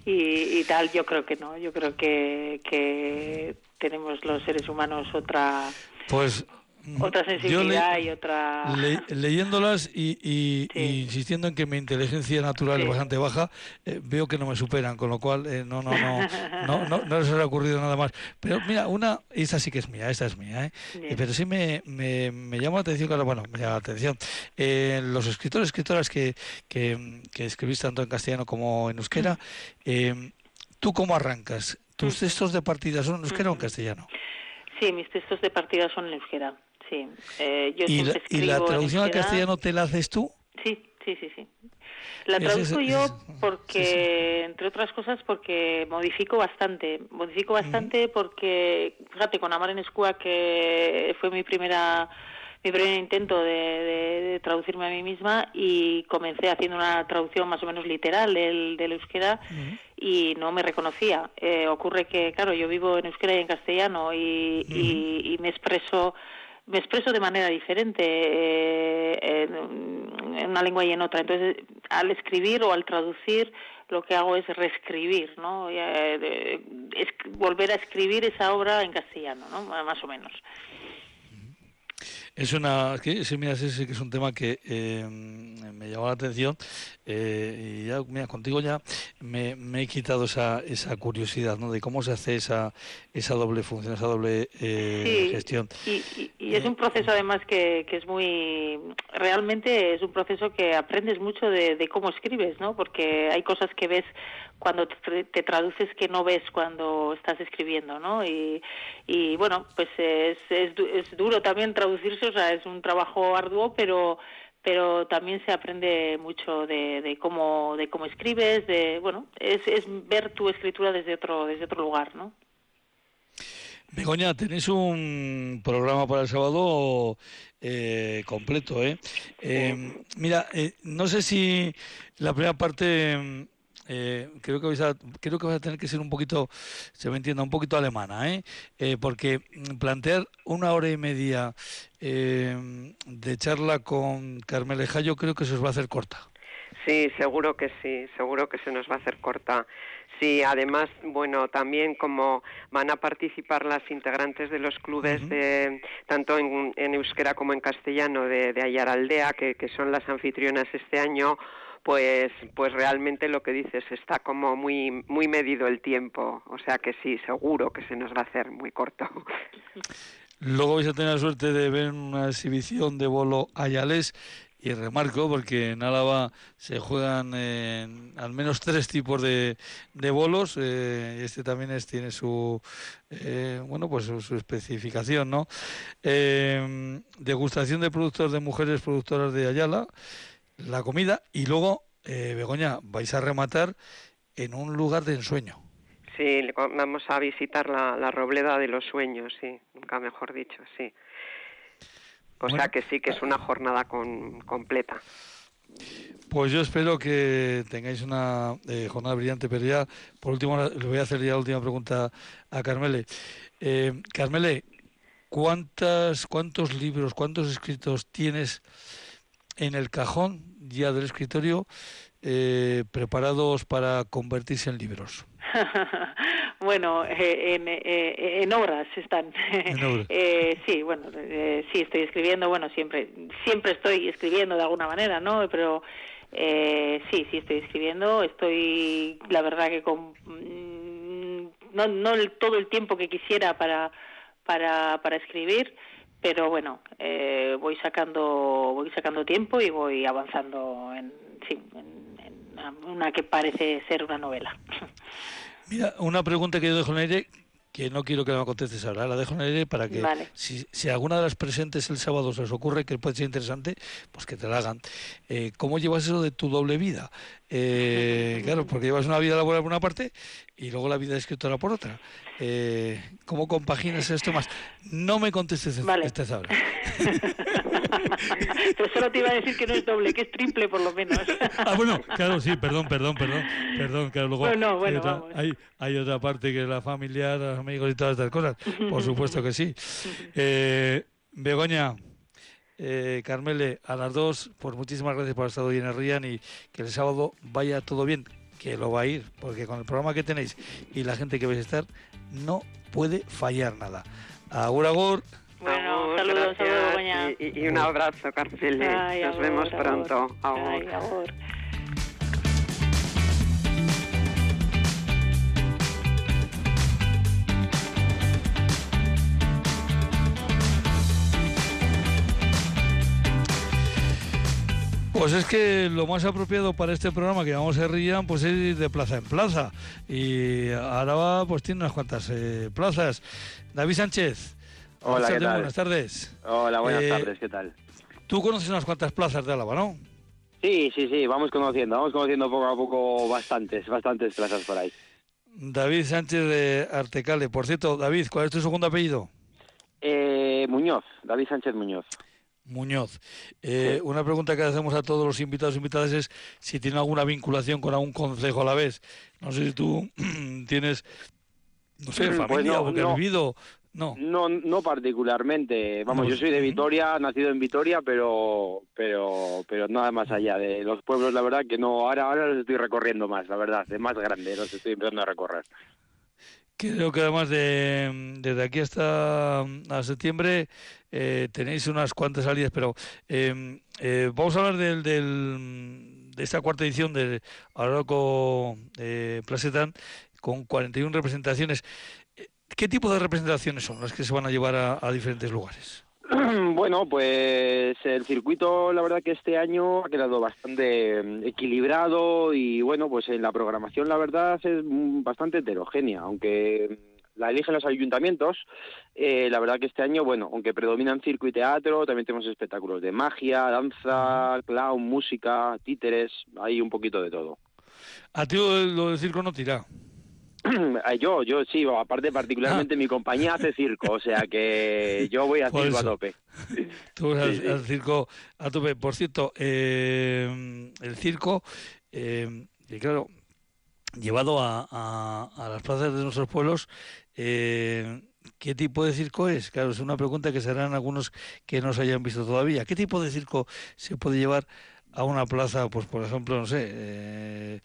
y, tal, yo creo que no, yo creo que, que tenemos los seres humanos otra... Pues otra sensibilidad y otra leyéndolas y, insistiendo en que mi inteligencia natural es bastante baja eh, veo que no me superan con lo cual eh, no, no, no, no no no les ha ocurrido nada más. Pero mira una esta sí que es mía esta es mía ¿eh? pero sí me, me, me, llama la atención claro, bueno me llama la atención. Los escritores escritoras que, que, que, escribís tanto en castellano como en euskera tú cómo arrancas tus textos de partida son en euskera o en castellano Sí, mis textos de partida son en euskera. Sí. Eh, yo ¿Y, la, ¿Y la traducción al castellano te la haces tú? Sí, sí, sí, sí. La traduzco yo porque, entre otras cosas, porque modifico bastante. Modifico bastante porque, fíjate, con Amar en Escua, que fue mi primera mi primer intento de, traducirme a mí misma y comencé haciendo una traducción más o menos literal del, del euskera y no me reconocía. Eh, ocurre que, claro, yo vivo en euskera y en castellano y, y me expreso me expreso de manera diferente eh, en, una lengua y en otra. Entonces, al escribir o al traducir, lo que hago es reescribir, ¿no? Eh, es, volver a escribir esa obra en castellano, ¿no? Más o menos. Es una, que, sí, mira, que es un tema que eh, me llamó la atención eh, y ya, mira, contigo ya me, he quitado esa, esa curiosidad, ¿no? De cómo se hace esa, esa doble función, esa doble eh, gestión. Y, y, es un proceso además que, que es muy, realmente es un proceso que aprendes mucho de, de cómo escribes, ¿no? Porque hay cosas que ves cuando te, traduces que no ves cuando estás escribiendo, ¿no? Y, y bueno, pues es, es, es duro también traducirse, o sea, es un trabajo arduo, pero pero también se aprende mucho de, de cómo de cómo escribes de bueno es, es ver tu escritura desde otro desde otro lugar no Begoña, tenéis un programa para el sábado eh, completo, ¿eh? eh mira, eh, no sé si la primera parte eh, creo que vais a, creo que vais a tener que ser un poquito, se me entienda, un poquito alemana, ¿eh? ¿eh? porque plantear una hora y media eh, de charla con Carmeleja yo creo que se os va a hacer corta. Sí, seguro que sí, seguro que se nos va a hacer corta. Sí, además, bueno, también como van a participar las integrantes de los clubes de tanto en, euskera como en castellano de, de Ayaraldea, que, que son las anfitrionas este año, pues pues realmente lo que dices está como muy muy medido el tiempo, o sea que sí, seguro que se nos va a hacer muy corto. Luego vais a tener la suerte de ver una exhibición de bolo ayales. Y remarco porque en Álava se juegan al menos tres tipos de, de bolos. Eh, este también es, tiene su eh, bueno pues su, especificación no eh, degustación de productos de mujeres productoras de Ayala la comida y luego, eh, Begoña, vais a rematar en un lugar de ensueño. Sí, vamos a visitar la, la Robleda de los Sueños, sí, nunca mejor dicho, sí. O sea que sí, que es una jornada con, completa. Pues yo espero que tengáis una eh, jornada brillante, pero ya, por último, le voy a hacer ya la última pregunta a Carmele. Eh, Carmele, ¿cuántas, ¿cuántos libros, cuántos escritos tienes en el cajón ya del escritorio eh, preparados para convertirse en libros? bueno, eh, en, eh, en, obras están. sí, bueno, sí estoy escribiendo. Bueno, siempre, siempre estoy escribiendo de alguna manera, ¿no? Pero sí, sí estoy escribiendo. Estoy, la verdad que con mm, no, no todo el tiempo que quisiera para para para escribir pero bueno eh, voy sacando voy sacando tiempo y voy avanzando en, en, una que parece ser una novela. Mira una pregunta que yo dejo en aire que no quiero que me contestes ahora, la dejo en el aire para que si, si, alguna de las presentes el sábado se os ocurre que puede ser interesante, pues que te la hagan. Eh, ¿Cómo llevas eso de tu doble vida? Eh, claro, porque llevas una vida laboral por una parte y luego la vida de escritora por otra. Eh, ¿Cómo compaginas esto más? No me contestes vale. esta ahora. Pero solo te iba a decir que no es doble, que es triple por lo menos. ah, bueno, claro, sí, perdón, perdón, perdón. perdón claro, luego bueno, bueno, hay, otra, hay, hay, otra parte que es la familiar, los amigos y todas estas cosas. Por supuesto que sí. Eh, Begoña. Eh, Carmele, a las dos, pues muchísimas gracias por haber estado hoy en el Rían y que el sábado vaya todo bien, que lo va a ir, porque con el programa que tenéis y la gente que vais a estar, no puede fallar nada. Agur, agur. Bueno, saludos, y, y, un abrazo, Carmele. Nos vemos pronto. agur. Pues es que lo más apropiado para este programa que vamos a Rían, pues es ir de plaza en plaza. Y Araba pues tiene unas cuantas eh, plazas. David Sánchez. Hola, ¿qué tal? Buenas tardes. Hola, buenas eh, tardes, ¿qué tal? Tú conoces unas cuantas plazas de Álava, ¿no? Sí, sí, sí, vamos conociendo, vamos conociendo poco a poco bastantes, bastantes plazas por ahí. David Sánchez de Artecale. Por cierto, David, ¿cuál es tu segundo apellido? Eh, Muñoz, David Sánchez Muñoz. Muñoz. Eh, una pregunta que hacemos a todos los invitados e invitadas es si tiene alguna vinculación con algún consejo a la vez. No sé si tú tienes, no sé, mm, pues familia o que no, vivido. No. no, no particularmente. Vamos, yo soy de Vitoria, nacido en Vitoria, pero, pero, pero nada más allá de los pueblos. La verdad que no. Ahora, ahora los estoy recorriendo más, la verdad, es más grande, los estoy empezando a recorrer. Creo que además de, desde aquí hasta a septiembre eh, tenéis unas cuantas salidas, pero em, eh, vamos a hablar del, del, de esta cuarta edición de Aroco eh, Placetan con 41 representaciones. ¿Qué tipo de representaciones son las que se van a llevar a diferentes lugares? Bueno, pues el circuito, la verdad que este año ha quedado bastante mm, equilibrado y bueno, pues en la programación la verdad es mm, bastante heterogénea, aunque la eligen los ayuntamientos. Eh, la verdad que este año, bueno, aunque predominan circo y teatro, también tenemos espectáculos de magia, danza, clown, música, títeres, hay un poquito de todo. ¿A ti lo del circo no tira? yo, yo sí, aparte particularmente ah. mi compañía hace circo, o sea que yo voy a circo a tope. Tú vas al, circo a tope. Por cierto, eh, el circo, eh, claro, llevado a, a, las plazas de nuestros pueblos, eh, ¿qué tipo de circo es? Claro, es una pregunta que serán algunos que no se hayan visto todavía. ¿Qué tipo de circo se puede llevar a una plaza, pues por ejemplo, no sé, eh,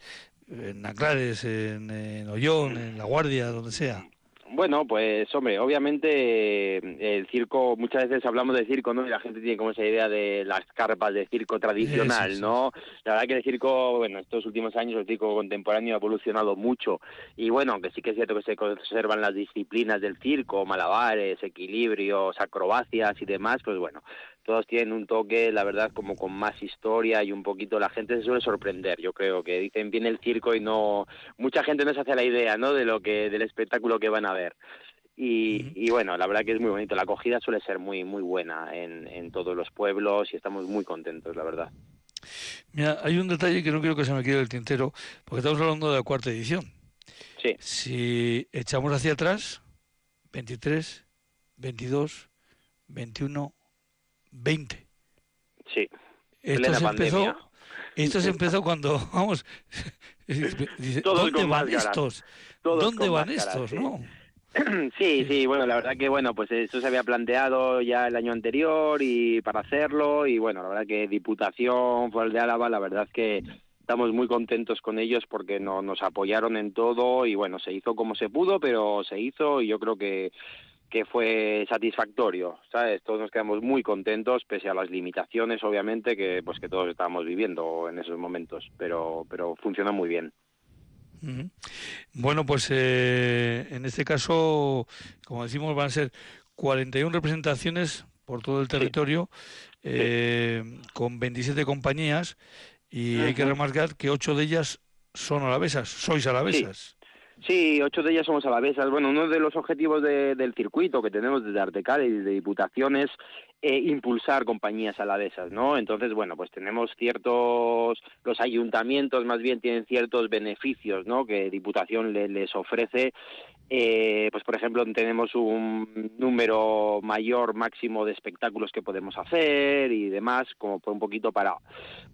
en Naclares, en, en Ollón, en La Guardia, donde sea. Bueno, pues hombre, obviamente el circo, muchas veces hablamos de circo, ¿no? Y la gente tiene como esa idea de las carpas de circo tradicional, ¿no? La verdad que el circo, bueno, estos últimos años el circo contemporáneo ha evolucionado mucho y bueno, aunque sí que es cierto que se conservan las disciplinas del circo, malabares, equilibrios, acrobacias y demás, pues bueno, todos tienen un toque, la verdad, como con más historia y un poquito la gente se suele sorprender. Yo creo que dicen viene el circo y no mucha gente no se hace la idea, ¿no? De lo que del espectáculo que van a ver. Y, y, bueno, la verdad que es muy bonito. La acogida suele ser muy muy buena en, en todos los pueblos y estamos muy contentos, la verdad. Mira, hay un detalle que no quiero que se me quede el tintero, porque estamos hablando de la cuarta edición. Sí. Si echamos hacia atrás, 23, 22, 21, 20. Sí. Esto se, empezó, esto se empezó cuando, vamos, ¿dónde van estos? ¿Dónde van estos? ¿no? Sí, sí, bueno, la verdad que bueno, pues eso se había planteado ya el año anterior y para hacerlo y bueno, la verdad que Diputación, el de Álava, la verdad que estamos muy contentos con ellos porque no, nos apoyaron en todo y bueno, se hizo como se pudo, pero se hizo y yo creo que que fue satisfactorio, ¿sabes? Todos nos quedamos muy contentos pese a las limitaciones, obviamente, que pues que todos estábamos viviendo en esos momentos, pero pero funciona muy bien. Bueno, pues eh, en este caso, como decimos, van a ser 41 representaciones por todo el territorio, eh, con 27 compañías, y hay que remarcar que ocho de ellas son alavesas, sois alavesas. Sí, ocho de ellas somos alavesas. Bueno, uno de los objetivos del circuito que tenemos desde Artecal y de Diputaciones eh, impulsar compañías alavesas, ¿no? Entonces, bueno, pues tenemos ciertos, los ayuntamientos más bien tienen ciertos beneficios, ¿no? Que Diputación les ofrece eh, pues por ejemplo tenemos un número mayor máximo de espectáculos que podemos hacer y demás como un poquito para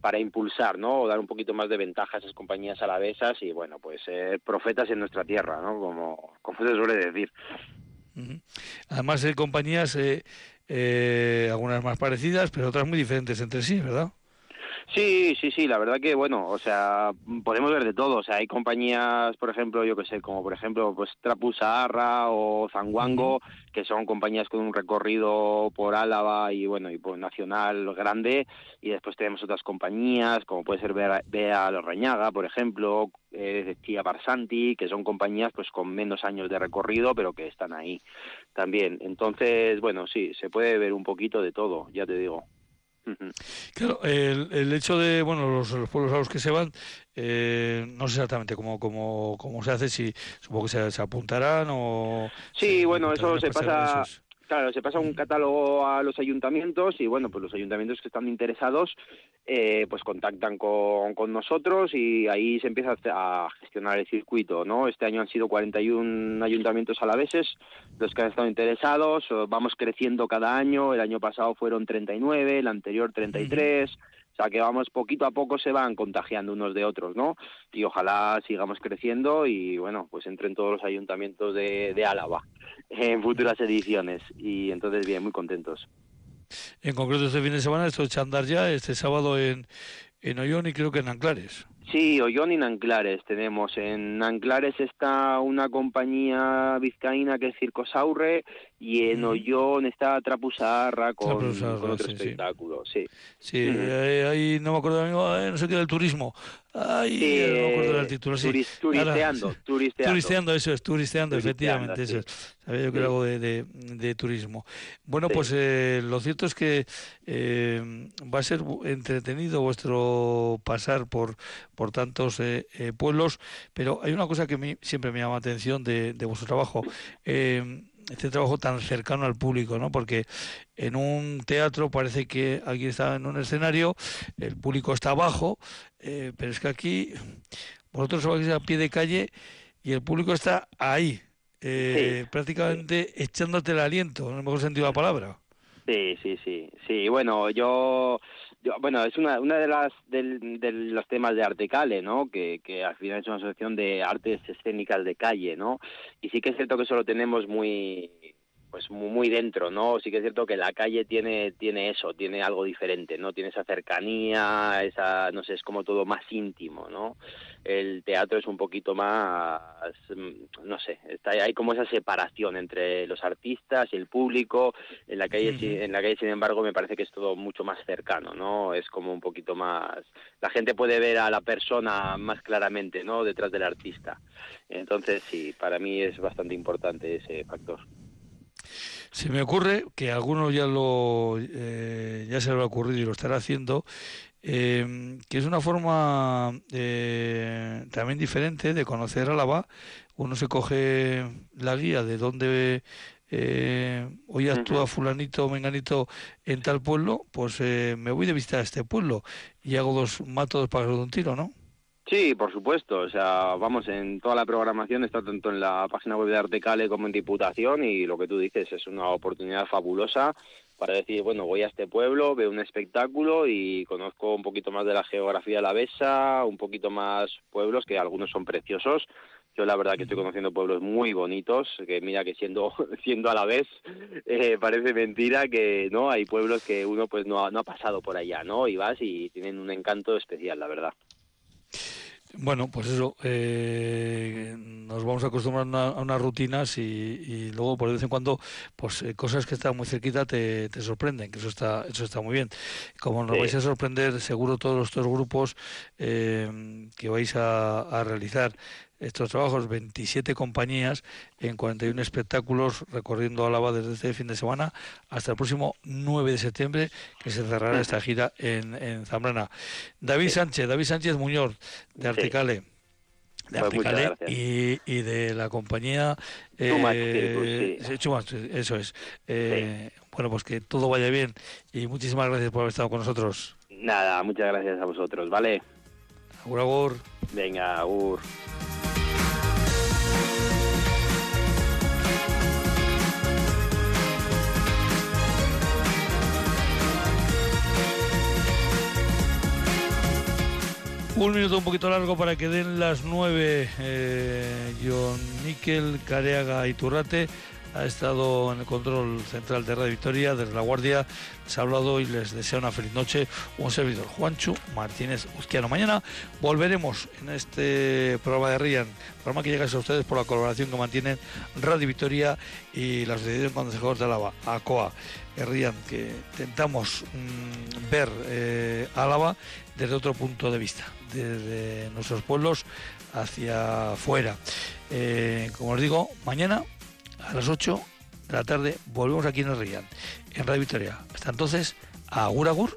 para impulsar no o dar un poquito más de ventaja a esas compañías alavesas y bueno pues ser profetas en nuestra tierra no como como se suele decir. Además hay compañías eh, eh, algunas más parecidas pero otras muy diferentes entre sí verdad Sí, sí, sí, la verdad que bueno, o sea, podemos ver de todo, o sea, hay compañías, por ejemplo, yo que sé, como por ejemplo, pues Trapusaarra o Zanguango, que son compañías con un recorrido por Álava y bueno, y por nacional grande, y después tenemos otras compañías, como puede ser Bea Reñaga, por ejemplo, eh, Tía Barsanti, que son compañías pues con menos años de recorrido, pero que están ahí también. Entonces, bueno, sí, se puede ver un poquito de todo, ya te digo. Claro, el, el, hecho de, bueno, los, pueblos a los que se van, eh, no sé exactamente cómo, cómo, cómo se hace, si supongo que se, se apuntarán o... Sí, bueno, eso se pasa... Claro, se pasa un catálogo a los ayuntamientos y bueno, pues los ayuntamientos que están interesados eh, pues contactan con, con, nosotros y ahí se empieza a gestionar el circuito, ¿no? Este año han sido 41 ayuntamientos alaveses los que han estado interesados, vamos creciendo cada año, el año pasado fueron 39, el anterior 33, o sea que vamos poquito a poco se van contagiando unos de otros, ¿no? Y ojalá sigamos creciendo y bueno, pues entren todos los ayuntamientos de, de Álava en futuras ediciones. Y entonces, bien, muy contentos. En concreto este fin de semana, esto de andar ya, este sábado en, en Ollón y creo que en Anclares. Sí, Ollón y Nanclares tenemos. En Nanclares está una compañía vizcaína que es Circo Saurre y en Ollón está Trapusarra con, con otro espectáculo. Sí, sí. ahí, no me acuerdo, no sé qué del turismo. Ay, no me acuerdo del título. Sí. turisteando, turisteando. Turisteando, eso es, turisteando, efectivamente. Eso es. Sabía yo que era algo de, turismo. Bueno, pues eh, lo cierto es que eh, va a ser entretenido vuestro pasar por, por tantos eh, pueblos, pero hay una cosa que a mí siempre me llama la atención de, de vuestro trabajo este trabajo tan cercano al público, ¿no? Porque en un teatro parece que alguien está en un escenario, el público está abajo, eh, pero es que aquí vosotros vais a pie de calle y el público está ahí, eh, prácticamente echándote el aliento, en el mejor sentido de la palabra. Sí, sí, sí, sí. Bueno, yo bueno, es una, una de las de los temas de Artecale, ¿no? Que, que al final es una asociación de artes escénicas de calle, ¿no? Y sí que es cierto que eso lo tenemos muy pues muy, dentro, ¿no? Sí que es cierto que la calle tiene tiene eso, tiene algo diferente, ¿no? Tiene esa cercanía, esa no sé, es como todo más íntimo, ¿no? El teatro es un poquito más mm, no sé, está hay como esa separación entre los artistas y el público, en la calle en la calle sin embargo me parece que es todo mucho más cercano, ¿no? Es como un poquito más la gente puede ver a la persona más claramente, ¿no? detrás del artista. Entonces, sí, para mí es bastante importante ese factor. Se me ocurre que algunos ya lo eh, ya se lo ha ocurrido y lo estará haciendo, eh, que es una forma eh, también diferente de conocer Álava. Uno se coge la guía de dónde hoy actúa fulanito o menganito en tal pueblo, pues me voy de visita a este pueblo y hago dos matos para de un tiro, ¿no? Sí, por supuesto. O sea, vamos, en toda la programación está tanto en la página web de Artecale como en Diputación y lo que tú dices es una oportunidad fabulosa para decir, bueno, voy a este pueblo, veo un espectáculo y conozco un poquito más de la geografía de la Besa, un poquito más pueblos que algunos son preciosos. Yo la verdad que estoy conociendo pueblos muy bonitos, que mira que siendo siendo a la vez eh, parece mentira que no hay pueblos que uno pues no no ha pasado por allá, ¿no? Y vas y tienen un encanto especial, la verdad. Bueno, pues eso, eh, nos vamos a acostumbrar a, unas rutinas y, luego por de vez en cuando, pues eh, cosas que están muy cerquita te, sorprenden, que eso está, eso está muy bien. Como nos vais a sorprender seguro todos los dos grupos eh, que vais a realizar estos trabajos, 27 compañías en 41 espectáculos recorriendo Álava desde este fin de semana hasta el próximo 9 de septiembre que se cerrará esta gira en, Zambrana. David Sánchez, David Sánchez Muñoz de Articale. De pues Articale y, de la compañía eh, eso es. Eh, bueno, pues que todo vaya bien y muchísimas gracias por haber estado con nosotros. Nada, muchas gracias a vosotros, ¿vale? Agur, agur. Venga, agur. Un minuto un poquito largo para que den las nueve. Eh, John Miquel, Careaga y Turrate ha estado en el control central de Radio Victoria, desde La Guardia. Les ha hablado y les desea una feliz noche. Un servidor, Juancho Martínez Uzquiano. Mañana volveremos en este programa de Rian, programa que llega a ustedes por la colaboración que mantienen Radio Victoria y la Asociación Consejos de Álava, ACOA. Rian, que intentamos mm, ver eh, Álava desde otro punto de vista desde nuestros pueblos hacia afuera. Eh, como os digo, mañana a las 8 de la tarde volvemos aquí en el Rían, en Radio Victoria. Hasta entonces, agur agur.